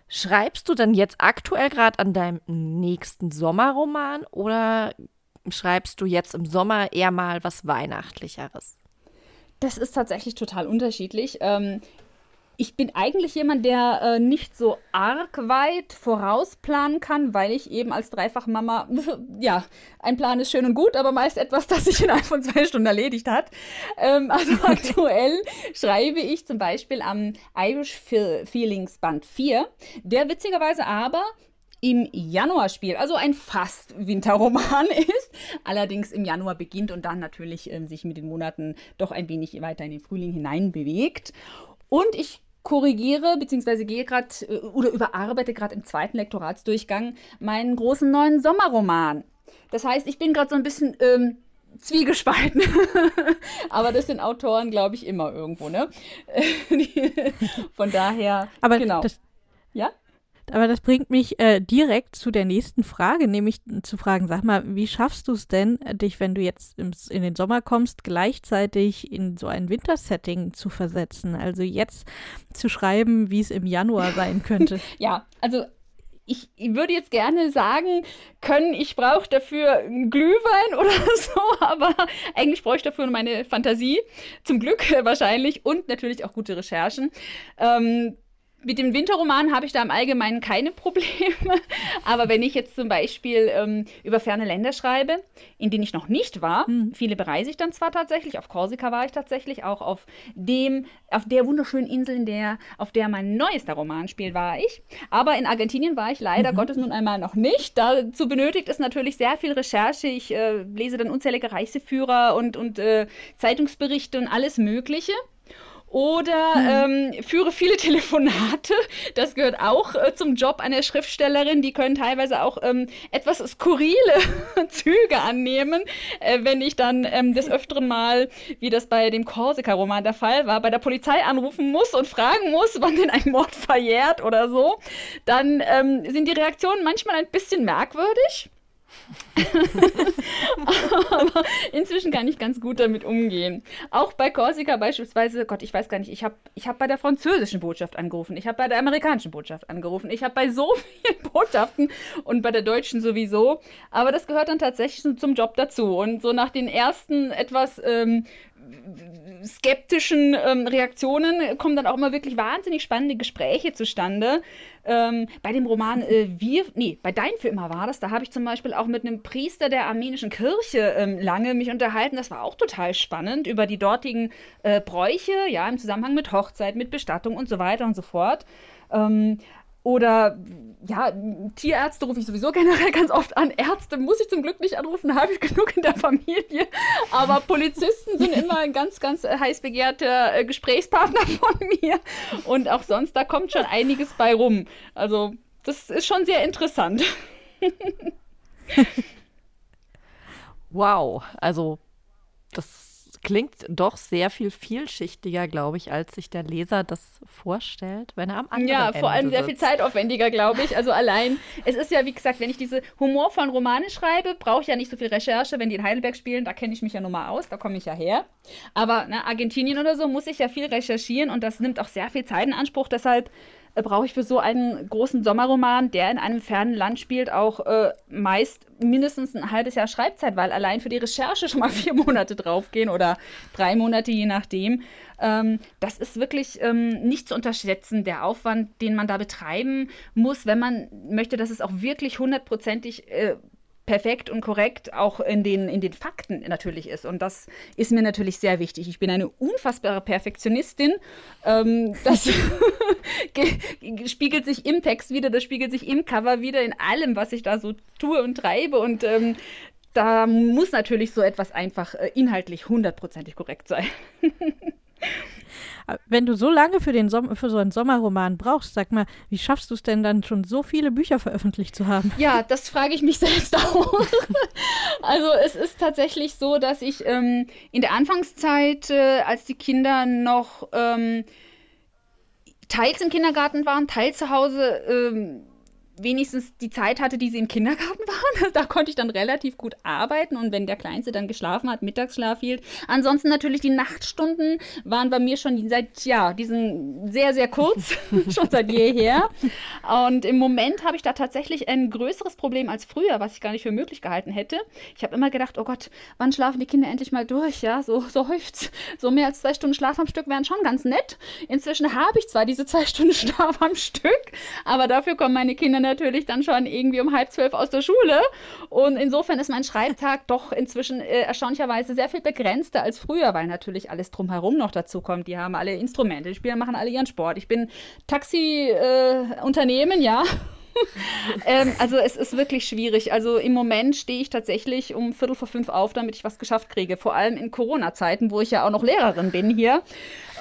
B: Schreibst du denn jetzt aktuell gerade an deinem nächsten Sommerroman oder schreibst du jetzt im Sommer eher mal was Weihnachtlicheres?
F: Das ist tatsächlich total unterschiedlich. Ähm, ich bin eigentlich jemand, der äh, nicht so arg weit vorausplanen kann, weil ich eben als Dreifachmama, ja, ein Plan ist schön und gut, aber meist etwas, das sich innerhalb von zwei Stunden erledigt hat. Ähm, also aktuell schreibe ich zum Beispiel am Irish Feelings Band 4, der witzigerweise aber im Januar spielt, also ein fast Winterroman ist, allerdings im Januar beginnt und dann natürlich ähm, sich mit den Monaten doch ein wenig weiter in den Frühling hinein bewegt. Und ich korrigiere bzw. gehe gerade äh, oder überarbeite gerade im zweiten Lektoratsdurchgang meinen großen neuen Sommerroman. Das heißt, ich bin gerade so ein bisschen ähm, zwiegespalten. Aber das sind Autoren, glaube ich, immer irgendwo, ne? Von daher,
A: Aber genau. Das, ja? Aber das bringt mich äh, direkt zu der nächsten Frage, nämlich zu fragen, sag mal, wie schaffst du es denn, dich, wenn du jetzt im, in den Sommer kommst, gleichzeitig in so ein Wintersetting zu versetzen? Also jetzt zu schreiben, wie es im Januar sein könnte.
F: ja, also ich würde jetzt gerne sagen können, ich brauche dafür Glühwein oder so, aber eigentlich brauche ich dafür meine Fantasie, zum Glück wahrscheinlich, und natürlich auch gute Recherchen. Ähm, mit dem Winterroman habe ich da im Allgemeinen keine Probleme. Aber wenn ich jetzt zum Beispiel ähm, über ferne Länder schreibe, in denen ich noch nicht war, mhm. viele bereise ich dann zwar tatsächlich, auf Korsika war ich tatsächlich, auch auf dem, auf der wunderschönen Insel, in der, auf der mein neuester Roman spielt, war ich. Aber in Argentinien war ich leider mhm. Gottes nun einmal noch nicht. Dazu benötigt es natürlich sehr viel Recherche. Ich äh, lese dann unzählige Reiseführer und, und äh, Zeitungsberichte und alles Mögliche oder hm. ähm, führe viele Telefonate. Das gehört auch äh, zum Job einer Schriftstellerin. Die können teilweise auch ähm, etwas skurrile Züge annehmen, äh, wenn ich dann ähm, des Öfteren mal, wie das bei dem Korsika-Roman der Fall war, bei der Polizei anrufen muss und fragen muss, wann denn ein Mord verjährt oder so. Dann ähm, sind die Reaktionen manchmal ein bisschen merkwürdig. Aber inzwischen kann ich ganz gut damit umgehen. Auch bei Korsika beispielsweise, Gott, ich weiß gar nicht, ich habe ich hab bei der französischen Botschaft angerufen, ich habe bei der amerikanischen Botschaft angerufen, ich habe bei so vielen Botschaften und bei der deutschen sowieso. Aber das gehört dann tatsächlich zum Job dazu. Und so nach den ersten etwas ähm, skeptischen ähm, Reaktionen kommen dann auch immer wirklich wahnsinnig spannende Gespräche zustande. Ähm, bei dem Roman äh, Wir, nee, bei Dein für immer war das, da habe ich zum Beispiel auch mit einem Priester der armenischen Kirche ähm, lange mich unterhalten. Das war auch total spannend über die dortigen äh, Bräuche, ja, im Zusammenhang mit Hochzeit, mit Bestattung und so weiter und so fort. Ähm, oder ja, Tierärzte rufe ich sowieso generell ganz oft an. Ärzte muss ich zum Glück nicht anrufen, habe ich genug in der Familie. Aber Polizisten sind immer ein ganz, ganz heiß begehrter äh, Gesprächspartner von mir. Und auch sonst, da kommt schon einiges bei rum. Also, das ist schon sehr interessant.
B: wow, also das klingt doch sehr viel vielschichtiger, glaube ich, als sich der Leser das vorstellt, wenn er am anderen
F: Ja,
B: Ende
F: vor allem sehr
B: sitzt.
F: viel zeitaufwendiger, glaube ich. Also allein, es ist ja, wie gesagt, wenn ich diese humorvollen Romane schreibe, brauche ich ja nicht so viel Recherche. Wenn die in Heidelberg spielen, da kenne ich mich ja nun mal aus, da komme ich ja her. Aber ne, Argentinien oder so muss ich ja viel recherchieren und das nimmt auch sehr viel Zeit in Anspruch. Deshalb brauche ich für so einen großen Sommerroman, der in einem fernen Land spielt, auch äh, meist mindestens ein halbes Jahr Schreibzeit, weil allein für die Recherche schon mal vier Monate draufgehen oder drei Monate, je nachdem. Ähm, das ist wirklich ähm, nicht zu unterschätzen, der Aufwand, den man da betreiben muss, wenn man möchte, dass es auch wirklich hundertprozentig äh, perfekt und korrekt auch in den, in den Fakten natürlich ist. Und das ist mir natürlich sehr wichtig. Ich bin eine unfassbare Perfektionistin. Ähm, das spiegelt sich im Text wieder, das spiegelt sich im Cover wieder, in allem, was ich da so tue und treibe. Und ähm, da muss natürlich so etwas einfach äh, inhaltlich hundertprozentig korrekt sein.
A: Wenn du so lange für, den Som für so einen Sommerroman brauchst, sag mal, wie schaffst du es denn dann schon so viele Bücher veröffentlicht zu haben?
F: Ja, das frage ich mich selbst auch. also es ist tatsächlich so, dass ich ähm, in der Anfangszeit, äh, als die Kinder noch ähm, teils im Kindergarten waren, teils zu Hause, ähm, wenigstens die Zeit hatte, die sie im Kindergarten waren. Da konnte ich dann relativ gut arbeiten und wenn der Kleinste dann geschlafen hat, Mittagsschlaf hielt. Ansonsten natürlich die Nachtstunden waren bei mir schon seit, ja, diesen sehr, sehr kurz, schon seit jeher. Und im Moment habe ich da tatsächlich ein größeres Problem als früher, was ich gar nicht für möglich gehalten hätte. Ich habe immer gedacht, oh Gott, wann schlafen die Kinder endlich mal durch? Ja, so, so häuft's. So mehr als zwei Stunden Schlaf am Stück wären schon ganz nett. Inzwischen habe ich zwar diese zwei Stunden Schlaf am Stück, aber dafür kommen meine Kinder natürlich dann schon irgendwie um halb zwölf aus der Schule. Und insofern ist mein Schreibtag doch inzwischen äh, erstaunlicherweise sehr viel begrenzter als früher, weil natürlich alles drumherum noch dazu kommt. Die haben alle Instrumente, die Spieler machen alle ihren Sport. Ich bin Taxi-Unternehmen, äh, ja. ähm, also es ist wirklich schwierig. Also im Moment stehe ich tatsächlich um Viertel vor fünf auf, damit ich was geschafft kriege. Vor allem in Corona-Zeiten, wo ich ja auch noch Lehrerin bin hier.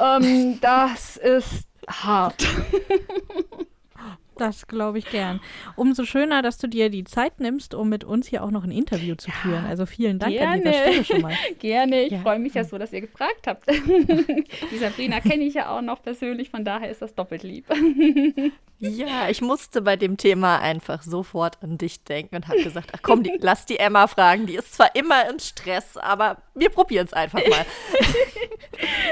F: Ähm, das ist hart.
A: Das glaube ich gern. Umso schöner, dass du dir die Zeit nimmst, um mit uns hier auch noch ein Interview zu führen. Also vielen Dank
F: Gerne.
A: an dieser Stelle schon mal.
F: Gerne, ich ja. freue mich ja so, dass ihr gefragt habt. die Sabrina kenne ich ja auch noch persönlich, von daher ist das doppelt lieb.
B: Ja, ich musste bei dem Thema einfach sofort an dich denken und habe gesagt, ach komm, die, lass die Emma fragen. Die ist zwar immer in Stress, aber wir probieren es einfach mal.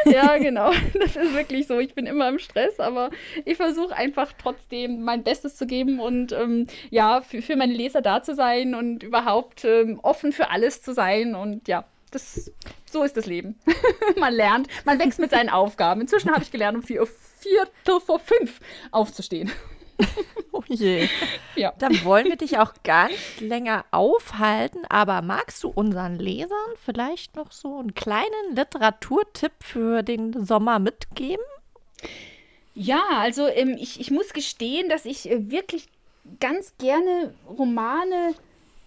F: ja, genau. Das ist wirklich so. Ich bin immer im Stress, aber ich versuche einfach trotzdem mein Bestes zu geben und ähm, ja, für, für meine Leser da zu sein und überhaupt ähm, offen für alles zu sein. Und ja, das, so ist das Leben. man lernt, man wächst mit seinen Aufgaben. Inzwischen habe ich gelernt, um vier, Viertel vor fünf aufzustehen.
B: oh je. Ja. Dann wollen wir dich auch gar nicht länger aufhalten, aber magst du unseren Lesern vielleicht noch so einen kleinen Literaturtipp für den Sommer mitgeben?
F: Ja, also ähm, ich, ich muss gestehen, dass ich äh, wirklich ganz gerne Romane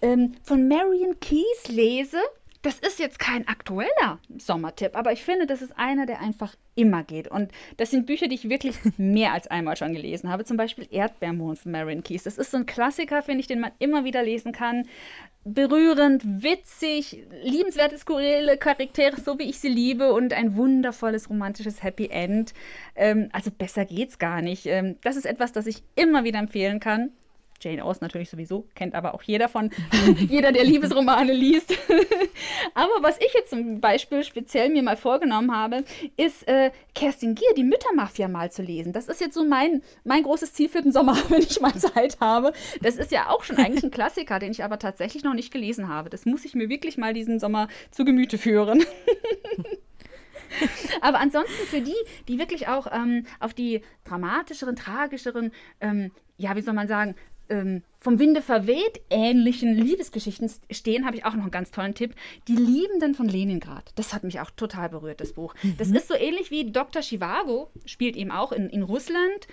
F: ähm, von Marion Keyes lese. Das ist jetzt kein aktueller Sommertipp, aber ich finde, das ist einer, der einfach immer geht. Und das sind Bücher, die ich wirklich mehr als einmal schon gelesen habe. Zum Beispiel Erdbeermond von Marion Keyes. Das ist so ein Klassiker, finde ich, den man immer wieder lesen kann. Berührend, witzig, liebenswerte, skurrile Charaktere, so wie ich sie liebe und ein wundervolles romantisches Happy End. Ähm, also besser geht's gar nicht. Ähm, das ist etwas, das ich immer wieder empfehlen kann. Jane Austen natürlich sowieso, kennt aber auch jeder von, jeder, der Liebesromane liest. aber was ich jetzt zum Beispiel speziell mir mal vorgenommen habe, ist äh, Kerstin Gier, die Müttermafia mal zu lesen. Das ist jetzt so mein, mein großes Ziel für den Sommer, wenn ich mal Zeit habe. Das ist ja auch schon eigentlich ein Klassiker, den ich aber tatsächlich noch nicht gelesen habe. Das muss ich mir wirklich mal diesen Sommer zu Gemüte führen. Aber ansonsten für die, die wirklich auch ähm, auf die dramatischeren, tragischeren, ähm, ja, wie soll man sagen, ähm, vom Winde verweht ähnlichen Liebesgeschichten stehen, habe ich auch noch einen ganz tollen Tipp. Die Liebenden von Leningrad. Das hat mich auch total berührt, das Buch. Mhm. Das ist so ähnlich wie Dr. Chivago, spielt eben auch in, in Russland.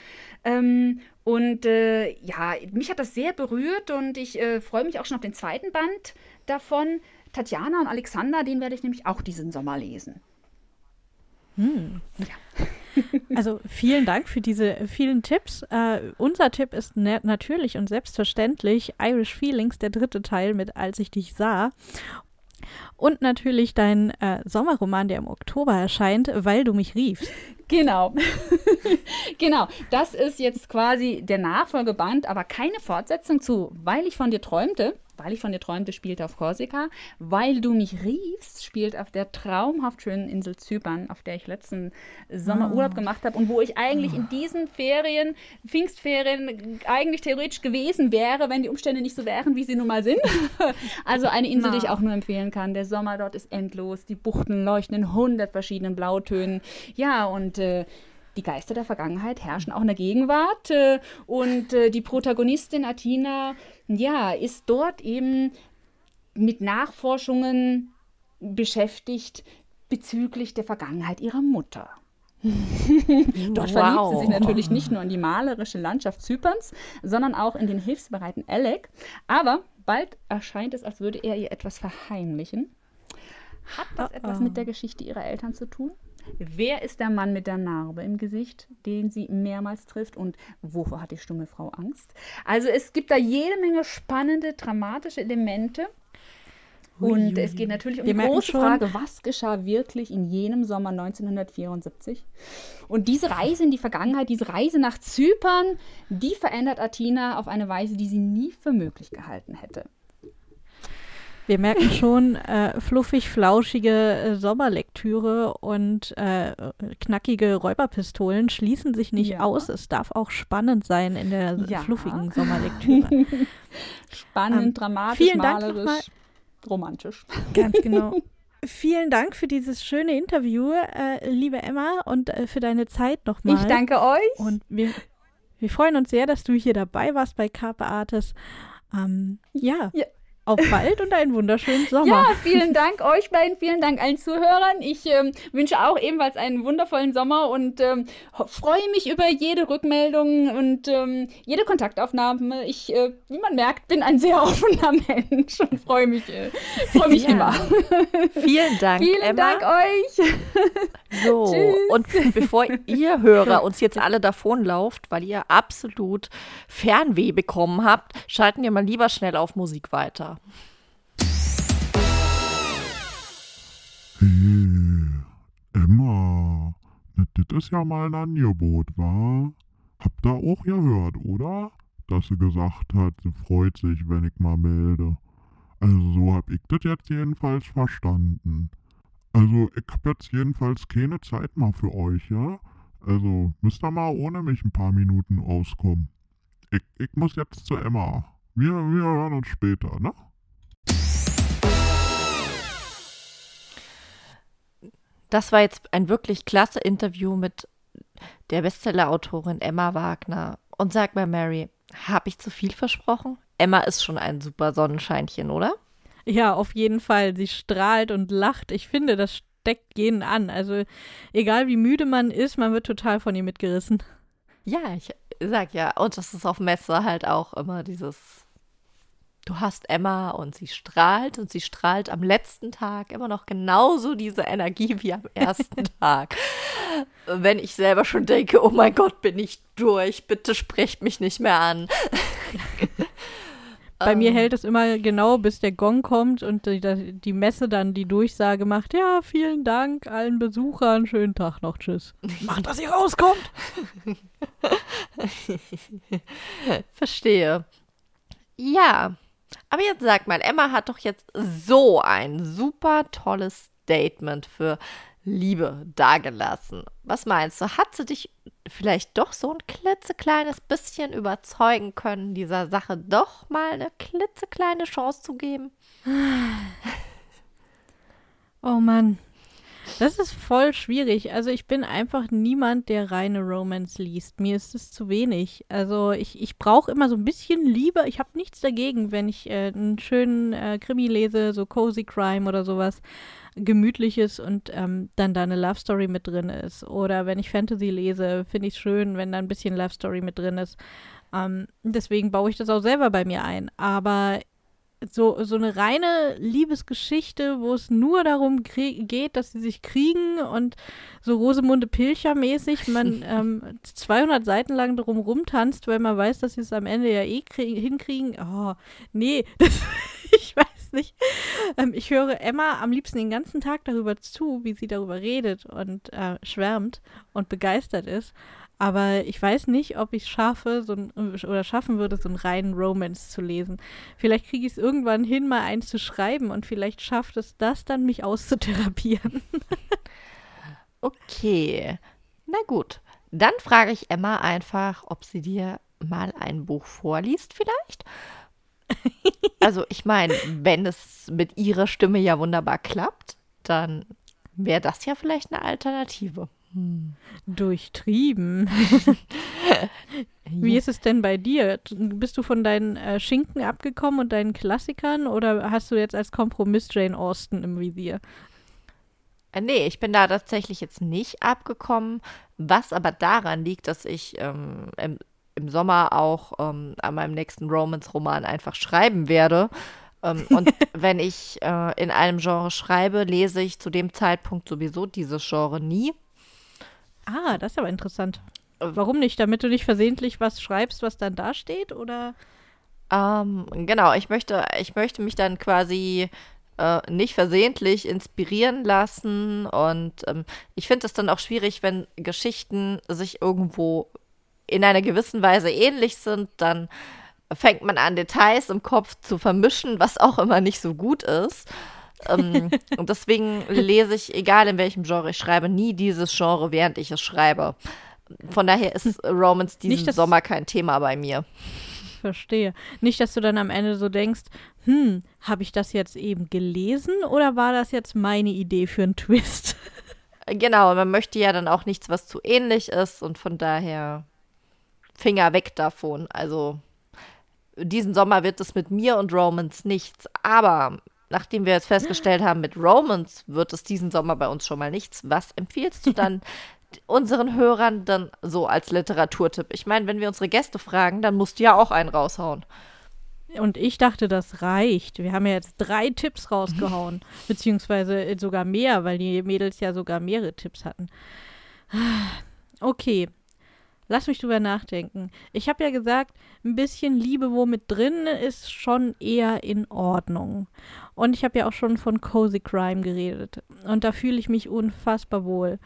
F: Ähm, und äh, ja, mich hat das sehr berührt und ich äh, freue mich auch schon auf den zweiten Band davon. Tatjana und Alexander, den werde ich nämlich auch diesen Sommer lesen.
A: Hm. Ja. Also vielen Dank für diese vielen Tipps. Äh, unser Tipp ist natürlich und selbstverständlich Irish Feelings, der dritte Teil mit Als ich dich sah. Und natürlich dein äh, Sommerroman, der im Oktober erscheint, weil du mich riefst.
F: Genau. genau. Das ist jetzt quasi der Nachfolgeband, aber keine Fortsetzung zu Weil ich von dir träumte weil ich von dir träumte, spielt auf Korsika. Weil du mich riefst, spielt auf der traumhaft schönen Insel Zypern, auf der ich letzten Sommer oh. Urlaub gemacht habe und wo ich eigentlich oh. in diesen Ferien, Pfingstferien, eigentlich theoretisch gewesen wäre, wenn die Umstände nicht so wären, wie sie nun mal sind. also eine Insel, die ich auch nur empfehlen kann. Der Sommer dort ist endlos, die Buchten leuchten in hundert verschiedenen Blautönen. Ja, und äh, die Geister der Vergangenheit herrschen auch in der Gegenwart. Äh, und äh, die Protagonistin Athena, ja, ist dort eben mit Nachforschungen beschäftigt bezüglich der Vergangenheit ihrer Mutter. Dort wow. verliebt sie sich natürlich nicht nur in die malerische Landschaft Zyperns, sondern auch in den hilfsbereiten Alec. Aber bald erscheint es, als würde er ihr etwas verheimlichen. Hat das oh, etwas mit der Geschichte ihrer Eltern zu tun? Wer ist der Mann mit der Narbe im Gesicht, den sie mehrmals trifft und wovor hat die stumme Frau Angst? Also es gibt da jede Menge spannende, dramatische Elemente. Und es geht natürlich um die große Frage, was geschah wirklich in jenem Sommer 1974? Und diese Reise in die Vergangenheit, diese Reise nach Zypern, die verändert Athena auf eine Weise, die sie nie für möglich gehalten hätte.
A: Wir merken schon, äh, fluffig, flauschige äh, Sommerlektüre und äh, knackige Räuberpistolen schließen sich nicht ja. aus. Es darf auch spannend sein in der ja. fluffigen Sommerlektüre.
F: spannend, ähm, dramatisch, malerisch, romantisch.
A: Ganz genau. Vielen Dank für dieses schöne Interview, äh, liebe Emma, und äh, für deine Zeit nochmal.
F: Ich danke euch.
A: Und wir, wir freuen uns sehr, dass du hier dabei warst bei Carpe Artis. Ähm, ja. ja. Auf bald und einen wunderschönen Sommer.
F: Ja, vielen Dank euch beiden, vielen Dank allen Zuhörern. Ich ähm, wünsche auch ebenfalls einen wundervollen Sommer und ähm, freue mich über jede Rückmeldung und ähm, jede Kontaktaufnahme. Ich, äh, wie man merkt, bin ein sehr offener Mensch und freue mich, äh, freu mich ja. immer.
B: Vielen Dank,
F: Vielen
B: Emma.
F: Dank euch.
B: So, Tschüss. und bevor ihr Hörer uns jetzt alle davonlauft, weil ihr absolut Fernweh bekommen habt, schalten wir mal lieber schnell auf Musik weiter.
C: Hey, Emma, das ist ja mal ein Angebot, wa? Habt ihr auch gehört, oder? Dass sie gesagt hat, sie freut sich, wenn ich mal melde. Also so hab ich das jetzt jedenfalls verstanden. Also ich hab jetzt jedenfalls keine Zeit mal für euch, ja? Also müsst ihr mal ohne mich ein paar Minuten auskommen. ich, ich muss jetzt zu Emma. Wir, wir hören uns später, ne?
B: Das war jetzt ein wirklich klasse Interview mit der Bestsellerautorin Emma Wagner. Und sag mal, Mary, habe ich zu viel versprochen? Emma ist schon ein super Sonnenscheinchen, oder?
A: Ja, auf jeden Fall. Sie strahlt und lacht. Ich finde, das steckt jeden an. Also egal wie müde man ist, man wird total von ihr mitgerissen.
B: Ja, ich sag ja. Und das ist auf Messe halt auch immer dieses du hast Emma und sie strahlt und sie strahlt am letzten Tag immer noch genauso diese Energie wie am ersten Tag. Wenn ich selber schon denke, oh mein Gott, bin ich durch, bitte sprecht mich nicht mehr an.
A: Bei mir ähm. hält es immer genau, bis der Gong kommt und die, die, Messe dann die Durchsage macht, ja, vielen Dank allen Besuchern, schönen Tag noch, tschüss. Macht, dass ihr rauskommt.
B: Verstehe. Ja, aber jetzt sag mal, Emma hat doch jetzt so ein super tolles Statement für Liebe dagelassen. Was meinst du? Hat sie dich vielleicht doch so ein klitzekleines bisschen überzeugen können, dieser Sache doch mal eine klitzekleine Chance zu geben?
A: Oh Mann. Das ist voll schwierig. Also ich bin einfach niemand, der reine Romance liest. Mir ist es zu wenig. Also ich, ich brauche immer so ein bisschen Liebe. Ich habe nichts dagegen, wenn ich äh, einen schönen äh, Krimi lese, so Cozy Crime oder sowas. Gemütliches und ähm, dann da eine Love Story mit drin ist. Oder wenn ich Fantasy lese, finde ich es schön, wenn da ein bisschen Love Story mit drin ist. Ähm, deswegen baue ich das auch selber bei mir ein. Aber so, so eine reine Liebesgeschichte, wo es nur darum geht, dass sie sich kriegen und so Rosemunde Pilcher mäßig man ähm, 200 Seiten lang drum rumtanzt, weil man weiß, dass sie es am Ende ja eh hinkriegen. Oh, nee, das, ich weiß nicht. Ähm, ich höre Emma am liebsten den ganzen Tag darüber zu, wie sie darüber redet und äh, schwärmt und begeistert ist. Aber ich weiß nicht, ob ich schaffe, so ein, oder schaffen würde, so einen reinen Romance zu lesen. Vielleicht kriege ich es irgendwann hin, mal eins zu schreiben und vielleicht schafft es das dann, mich auszutherapieren.
B: okay. Na gut. Dann frage ich Emma einfach, ob sie dir mal ein Buch vorliest, vielleicht. also, ich meine, wenn es mit ihrer Stimme ja wunderbar klappt, dann wäre das ja vielleicht eine Alternative.
A: Hm. Durchtrieben. Wie ist es denn bei dir? Bist du von deinen äh, Schinken abgekommen und deinen Klassikern oder hast du jetzt als Kompromiss Jane Austen im Visier?
B: Äh, nee, ich bin da tatsächlich jetzt nicht abgekommen, was aber daran liegt, dass ich ähm, im, im, Sommer auch ähm, an meinem nächsten Romance-Roman einfach schreiben werde. Ähm, und wenn ich äh, in einem Genre schreibe, lese ich zu dem Zeitpunkt sowieso dieses Genre nie.
A: Ah, das ist aber interessant. Äh, Warum nicht? Damit du nicht versehentlich was schreibst, was dann da steht, oder?
B: Ähm, genau, ich möchte, ich möchte mich dann quasi äh, nicht versehentlich inspirieren lassen. Und ähm, ich finde es dann auch schwierig, wenn Geschichten sich irgendwo in einer gewissen Weise ähnlich sind, dann fängt man an, Details im Kopf zu vermischen, was auch immer nicht so gut ist ähm, und deswegen lese ich, egal in welchem Genre ich schreibe, nie dieses Genre, während ich es schreibe. Von daher ist Romance diesen Nicht, Sommer kein Thema bei mir.
A: Verstehe. Nicht, dass du dann am Ende so denkst, hm, habe ich das jetzt eben gelesen oder war das jetzt meine Idee für einen Twist?
B: Genau, man möchte ja dann auch nichts, was zu ähnlich ist und von daher Finger weg davon. Also diesen Sommer wird es mit mir und Romance nichts. Aber nachdem wir jetzt festgestellt haben, mit Romans wird es diesen Sommer bei uns schon mal nichts. Was empfiehlst du dann unseren Hörern dann so als Literaturtipp? Ich meine, wenn wir unsere Gäste fragen, dann musst du ja auch einen raushauen.
A: Und ich dachte, das reicht. Wir haben ja jetzt drei Tipps rausgehauen. beziehungsweise sogar mehr, weil die Mädels ja sogar mehrere Tipps hatten. Okay, Lass mich drüber nachdenken. Ich habe ja gesagt, ein bisschen Liebe wo mit drin ist schon eher in Ordnung. Und ich habe ja auch schon von Cozy Crime geredet. Und da fühle ich mich unfassbar wohl.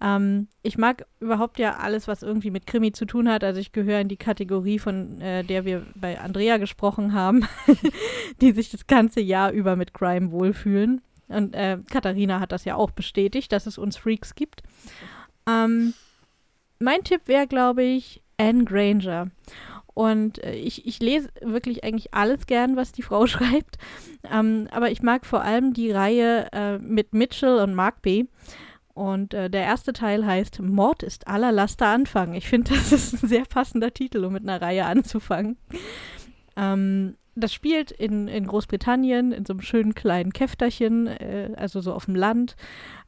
A: Ähm, ich mag überhaupt ja alles, was irgendwie mit Krimi zu tun hat. Also ich gehöre in die Kategorie, von äh, der wir bei Andrea gesprochen haben, die sich das ganze Jahr über mit Crime wohlfühlen. Und äh, Katharina hat das ja auch bestätigt, dass es uns Freaks gibt. Ähm, mein Tipp wäre, glaube ich, Anne Granger. und äh, ich, ich lese wirklich eigentlich alles gern, was die Frau schreibt. Ähm, aber ich mag vor allem die Reihe äh, mit Mitchell und Mark B. Und äh, der erste Teil heißt Mord ist aller Laster Anfang. Ich finde, das ist ein sehr passender Titel, um mit einer Reihe anzufangen. Ähm, das spielt in, in Großbritannien, in so einem schönen kleinen Käfterchen, äh, also so auf dem Land.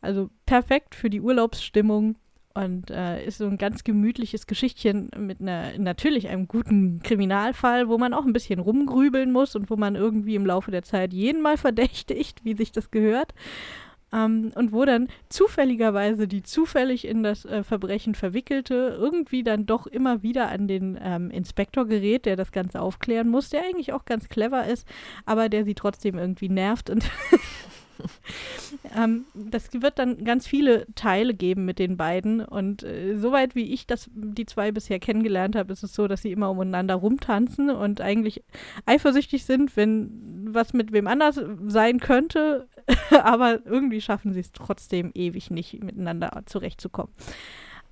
A: Also perfekt für die Urlaubsstimmung und äh, ist so ein ganz gemütliches Geschichtchen mit einer, natürlich einem guten Kriminalfall, wo man auch ein bisschen rumgrübeln muss und wo man irgendwie im Laufe der Zeit jeden mal verdächtigt, wie sich das gehört. Ähm, und wo dann zufälligerweise die zufällig in das äh, Verbrechen verwickelte irgendwie dann doch immer wieder an den ähm, Inspektor gerät, der das Ganze aufklären muss, der eigentlich auch ganz clever ist, aber der sie trotzdem irgendwie nervt und ähm, das wird dann ganz viele Teile geben mit den beiden. Und äh, soweit wie ich das die zwei bisher kennengelernt habe, ist es so, dass sie immer umeinander rumtanzen und eigentlich eifersüchtig sind, wenn was mit wem anders sein könnte. Aber irgendwie schaffen sie es trotzdem ewig nicht, miteinander zurechtzukommen.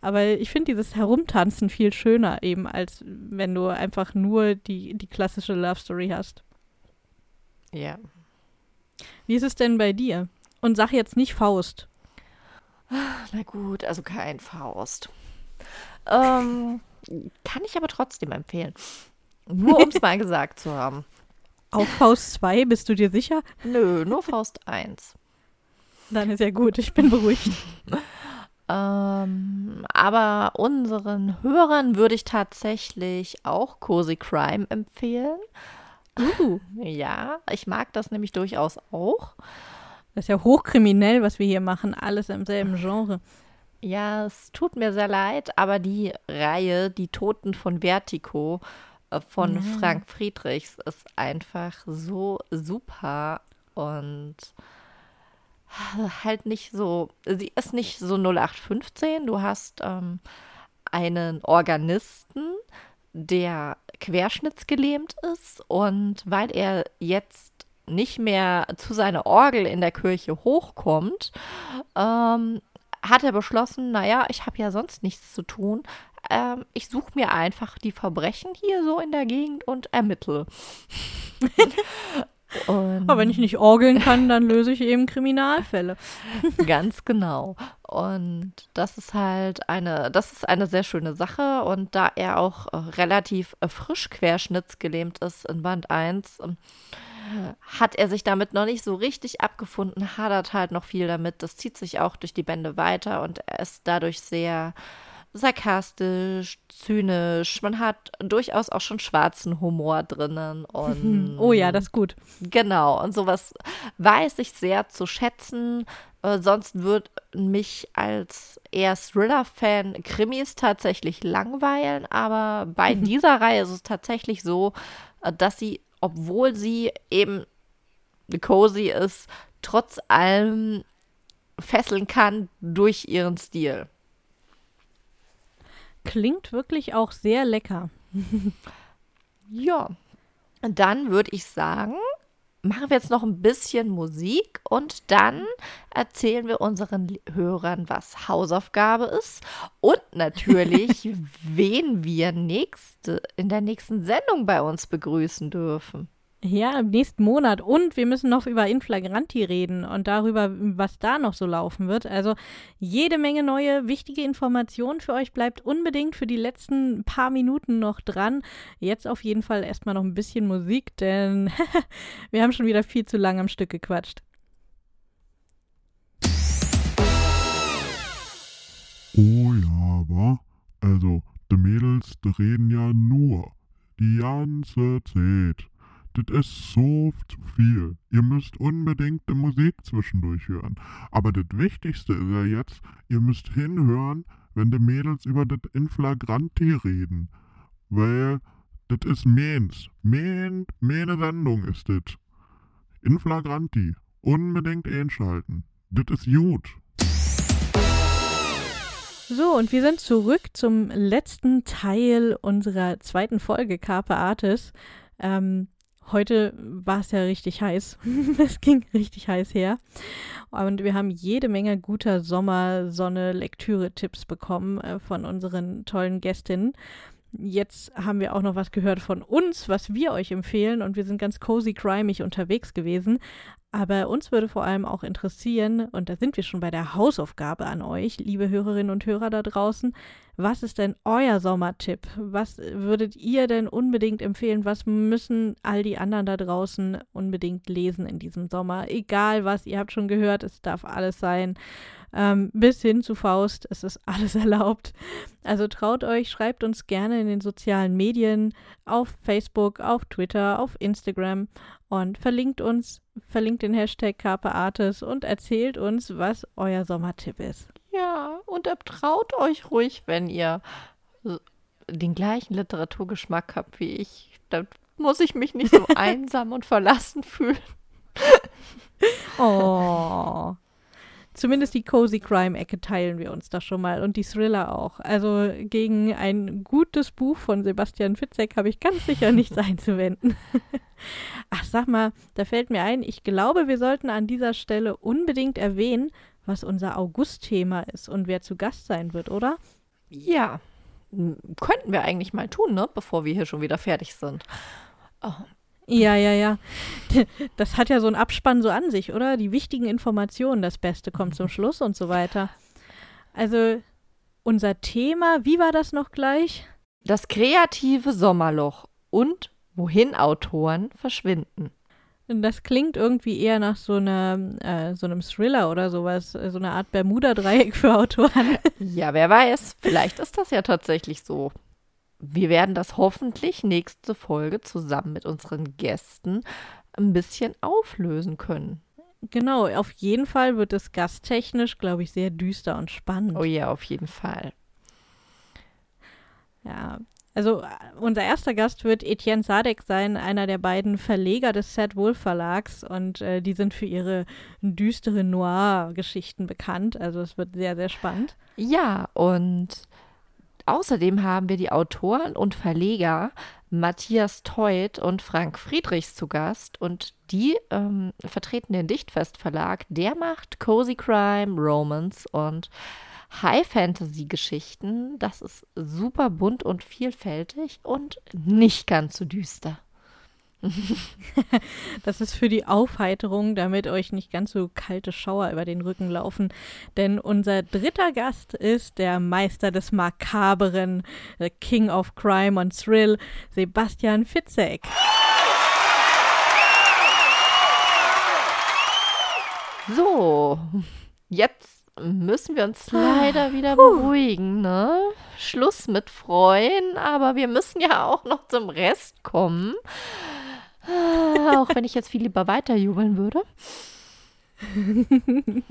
A: Aber ich finde dieses Herumtanzen viel schöner eben, als wenn du einfach nur die, die klassische Love Story hast.
B: Ja,
A: wie ist es denn bei dir? Und sag jetzt nicht Faust.
B: Na gut, also kein Faust. Ähm, kann ich aber trotzdem empfehlen. Nur um es mal gesagt zu haben.
A: Auch Faust 2, bist du dir sicher?
B: Nö, nur Faust 1.
A: Dann ist ja gut, ich bin beruhigt.
B: ähm, aber unseren Hörern würde ich tatsächlich auch Cozy Crime empfehlen. Uh. Ja, ich mag das nämlich durchaus auch.
A: Das ist ja hochkriminell, was wir hier machen, alles im selben Genre.
B: Ja, es tut mir sehr leid, aber die Reihe Die Toten von Vertigo äh, von ja. Frank Friedrichs ist einfach so super und halt nicht so, sie ist nicht so 0815. Du hast ähm, einen Organisten, der querschnittsgelähmt ist und weil er jetzt nicht mehr zu seiner Orgel in der Kirche hochkommt, ähm, hat er beschlossen, naja, ich habe ja sonst nichts zu tun. Ähm, ich suche mir einfach die Verbrechen hier so in der Gegend und ermittle.
A: Und Aber wenn ich nicht orgeln kann, dann löse ich eben Kriminalfälle.
B: Ganz genau. Und das ist halt eine, das ist eine sehr schöne Sache. Und da er auch äh, relativ äh, frisch querschnittsgelähmt ist in Band 1, äh, hat er sich damit noch nicht so richtig abgefunden, hadert halt noch viel damit. Das zieht sich auch durch die Bände weiter und er ist dadurch sehr sarkastisch, zynisch. Man hat durchaus auch schon schwarzen Humor drinnen. Und
A: oh ja, das ist gut.
B: Genau. Und sowas weiß ich sehr zu schätzen. Äh, sonst würde mich als eher Thriller-Fan Krimis tatsächlich langweilen. Aber bei dieser Reihe ist es tatsächlich so, äh, dass sie, obwohl sie eben cozy ist, trotz allem fesseln kann durch ihren Stil.
A: Klingt wirklich auch sehr lecker.
B: ja, dann würde ich sagen, machen wir jetzt noch ein bisschen Musik und dann erzählen wir unseren Hörern, was Hausaufgabe ist und natürlich, wen wir nächste, in der nächsten Sendung bei uns begrüßen dürfen.
A: Ja, im nächsten Monat. Und wir müssen noch über Inflagranti reden und darüber, was da noch so laufen wird. Also jede Menge neue, wichtige Informationen für euch. Bleibt unbedingt für die letzten paar Minuten noch dran. Jetzt auf jeden Fall erstmal noch ein bisschen Musik, denn wir haben schon wieder viel zu lang am Stück gequatscht.
C: Oh ja, wa? Also, die Mädels, die reden ja nur die ganze Zeit. Das ist so zu viel. Ihr müsst unbedingt die Musik zwischendurch hören. Aber das Wichtigste ist ja jetzt, ihr müsst hinhören, wenn die Mädels über das Inflagranti reden. Weil das ist meins. Mein, meine Sendung ist das. Inflagranti. Unbedingt einschalten. Das ist gut.
A: So, und wir sind zurück zum letzten Teil unserer zweiten Folge Carpe Artis. Ähm, Heute war es ja richtig heiß. es ging richtig heiß her. Und wir haben jede Menge guter Sommersonne-Lektüre-Tipps bekommen äh, von unseren tollen Gästinnen. jetzt haben wir auch noch was gehört von uns, was wir euch empfehlen und wir sind ganz cozy crimig unterwegs gewesen. Aber uns würde vor allem auch interessieren, und da sind wir schon bei der Hausaufgabe an euch, liebe Hörerinnen und Hörer da draußen, was ist denn euer Sommertipp? Was würdet ihr denn unbedingt empfehlen? Was müssen all die anderen da draußen unbedingt lesen in diesem Sommer? Egal was, ihr habt schon gehört, es darf alles sein. Ähm, bis hin zu Faust, es ist alles erlaubt. Also traut euch, schreibt uns gerne in den sozialen Medien, auf Facebook, auf Twitter, auf Instagram und verlinkt uns, verlinkt den Hashtag Artis und erzählt uns, was euer Sommertipp ist.
B: Ja, und traut euch ruhig, wenn ihr den gleichen Literaturgeschmack habt wie ich. Dann muss ich mich nicht so einsam und verlassen fühlen.
A: oh. Zumindest die Cozy Crime-Ecke teilen wir uns da schon mal und die Thriller auch. Also gegen ein gutes Buch von Sebastian Fitzek habe ich ganz sicher nichts einzuwenden. Ach, sag mal, da fällt mir ein, ich glaube, wir sollten an dieser Stelle unbedingt erwähnen, was unser August-Thema ist und wer zu Gast sein wird, oder?
B: Ja, könnten wir eigentlich mal tun, ne? Bevor wir hier schon wieder fertig sind.
A: Oh, ja, ja, ja. Das hat ja so einen Abspann so an sich, oder? Die wichtigen Informationen, das Beste kommt zum Schluss und so weiter. Also unser Thema, wie war das noch gleich?
B: Das kreative Sommerloch und wohin Autoren verschwinden.
A: Das klingt irgendwie eher nach so, einer, äh, so einem Thriller oder sowas, so eine Art Bermuda-Dreieck für Autoren.
B: Ja, wer weiß, vielleicht ist das ja tatsächlich so wir werden das hoffentlich nächste Folge zusammen mit unseren Gästen ein bisschen auflösen können.
A: Genau, auf jeden Fall wird es gasttechnisch, glaube ich, sehr düster und spannend.
B: Oh ja, auf jeden Fall.
A: Ja, also äh, unser erster Gast wird Etienne Sadek sein, einer der beiden Verleger des Sad Wolf Verlags und äh, die sind für ihre düstere Noir-Geschichten bekannt. Also es wird sehr, sehr spannend.
B: Ja, und Außerdem haben wir die Autoren und Verleger Matthias Teut und Frank Friedrichs zu Gast und die ähm, vertreten den Dichtfest Verlag. Der macht Cozy Crime, Romance und High Fantasy Geschichten. Das ist super bunt und vielfältig und nicht ganz so düster.
A: das ist für die Aufheiterung, damit euch nicht ganz so kalte Schauer über den Rücken laufen. Denn unser dritter Gast ist der Meister des Makaberen, the King of Crime und Thrill, Sebastian Fitzek.
B: So, jetzt müssen wir uns leider wieder beruhigen, ne? Schluss mit Freuen, aber wir müssen ja auch noch zum Rest kommen. Ah, auch wenn ich jetzt viel lieber weiterjubeln würde.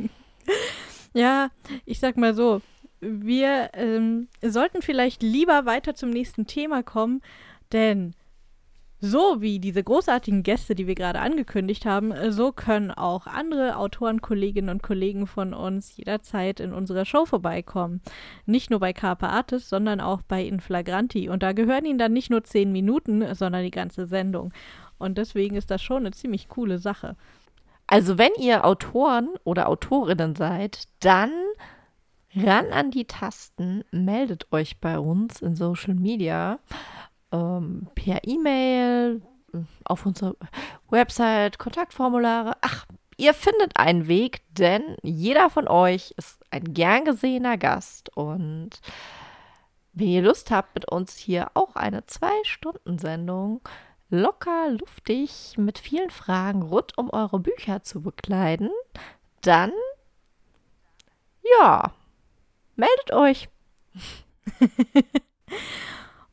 A: ja, ich sag mal so, wir ähm, sollten vielleicht lieber weiter zum nächsten Thema kommen, denn so wie diese großartigen Gäste, die wir gerade angekündigt haben, so können auch andere Autoren, Kolleginnen und Kollegen von uns jederzeit in unserer Show vorbeikommen. Nicht nur bei Carpe Artis, sondern auch bei Inflagranti. Und da gehören ihnen dann nicht nur zehn Minuten, sondern die ganze Sendung. Und deswegen ist das schon eine ziemlich coole Sache.
B: Also wenn ihr Autoren oder Autorinnen seid, dann ran an die Tasten, meldet euch bei uns in Social Media, ähm, per E-Mail, auf unserer Website, Kontaktformulare. Ach, ihr findet einen Weg, denn jeder von euch ist ein gern gesehener Gast und wenn ihr Lust habt, mit uns hier auch eine Zwei-Stunden-Sendung locker, luftig mit vielen Fragen rund um eure Bücher zu bekleiden, dann ja, meldet euch.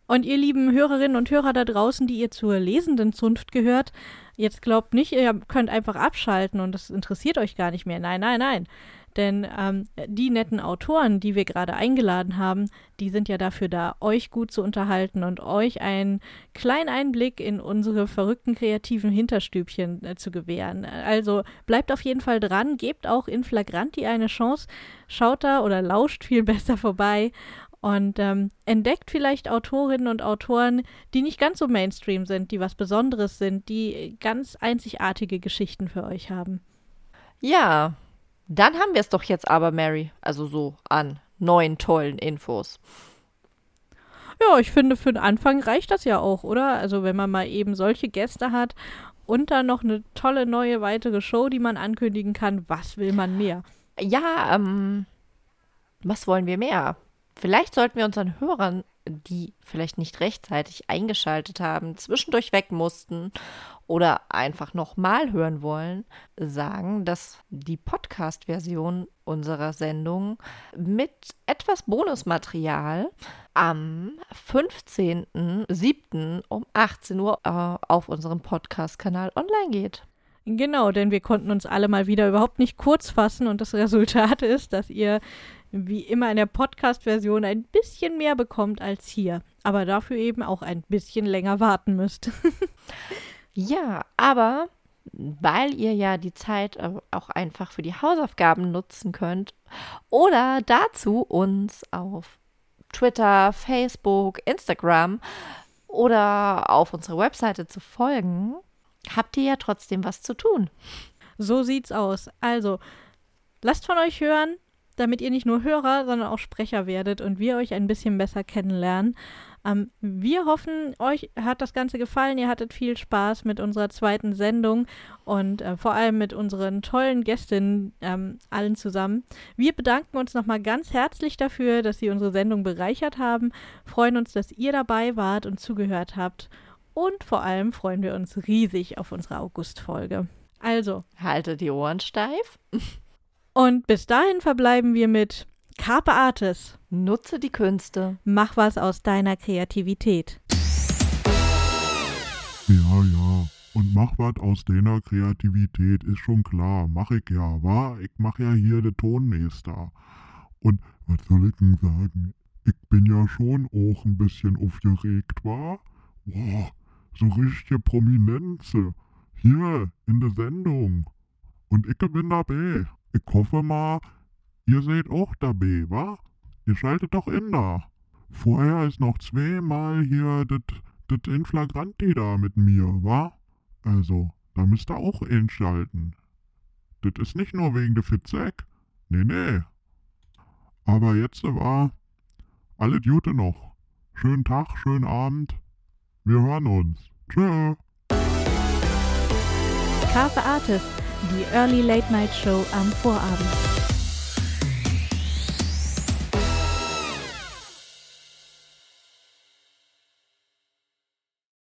A: und ihr lieben Hörerinnen und Hörer da draußen, die ihr zur lesenden Zunft gehört, jetzt glaubt nicht, ihr könnt einfach abschalten und das interessiert euch gar nicht mehr. Nein, nein, nein. Denn ähm, die netten Autoren, die wir gerade eingeladen haben, die sind ja dafür da, euch gut zu unterhalten und euch einen kleinen Einblick in unsere verrückten kreativen Hinterstübchen äh, zu gewähren. Also bleibt auf jeden Fall dran, gebt auch in Flagranti eine Chance, schaut da oder lauscht viel besser vorbei und ähm, entdeckt vielleicht Autorinnen und Autoren, die nicht ganz so Mainstream sind, die was Besonderes sind, die ganz einzigartige Geschichten für euch haben.
B: Ja, dann haben wir es doch jetzt aber, Mary. Also so an neuen tollen Infos.
A: Ja, ich finde, für den Anfang reicht das ja auch, oder? Also, wenn man mal eben solche Gäste hat und dann noch eine tolle neue weitere Show, die man ankündigen kann, was will man mehr?
B: Ja, ähm, was wollen wir mehr? Vielleicht sollten wir unseren Hörern, die vielleicht nicht rechtzeitig eingeschaltet haben, zwischendurch weg mussten oder einfach nochmal hören wollen, sagen, dass die Podcast-Version unserer Sendung mit etwas Bonusmaterial am 15.07. um 18 Uhr äh, auf unserem Podcast-Kanal online geht.
A: Genau, denn wir konnten uns alle mal wieder überhaupt nicht kurz fassen und das Resultat ist, dass ihr wie immer in der Podcast-Version ein bisschen mehr bekommt als hier, aber dafür eben auch ein bisschen länger warten müsst.
B: ja, aber weil ihr ja die Zeit auch einfach für die Hausaufgaben nutzen könnt oder dazu uns auf Twitter, Facebook, Instagram oder auf unserer Webseite zu folgen, habt ihr ja trotzdem was zu tun.
A: So sieht's aus. Also, lasst von euch hören, damit ihr nicht nur Hörer, sondern auch Sprecher werdet und wir euch ein bisschen besser kennenlernen. Ähm, wir hoffen, euch hat das Ganze gefallen. Ihr hattet viel Spaß mit unserer zweiten Sendung und äh, vor allem mit unseren tollen Gästinnen ähm, allen zusammen. Wir bedanken uns nochmal ganz herzlich dafür, dass Sie unsere Sendung bereichert haben, freuen uns, dass ihr dabei wart und zugehört habt und vor allem freuen wir uns riesig auf unsere August-Folge. Also.
B: Halte die Ohren steif.
A: Und bis dahin verbleiben wir mit Carpe Artis.
B: Nutze die Künste.
A: Mach was aus deiner Kreativität.
C: Ja, ja. Und mach was aus deiner Kreativität, ist schon klar. Mach ich ja, wa? Ich mach ja hier den Tonmeister. Und was soll ich denn sagen? Ich bin ja schon auch ein bisschen aufgeregt, wa? Boah, so richtige Prominenze. Hier, in der Sendung. Und ich bin dabei. Ich hoffe mal, ihr seid auch dabei, wa? Ihr schaltet doch in da. Vorher ist noch zweimal hier das Inflagranti da mit mir, wa? Also, da müsst ihr auch einschalten. Das ist nicht nur wegen der Fitzek. Nee, nee. Aber jetzt war alle Gute noch. Schönen Tag, schönen Abend. Wir hören uns. Tschö.
A: Carpe Artist, die Early Late Night Show am Vorabend.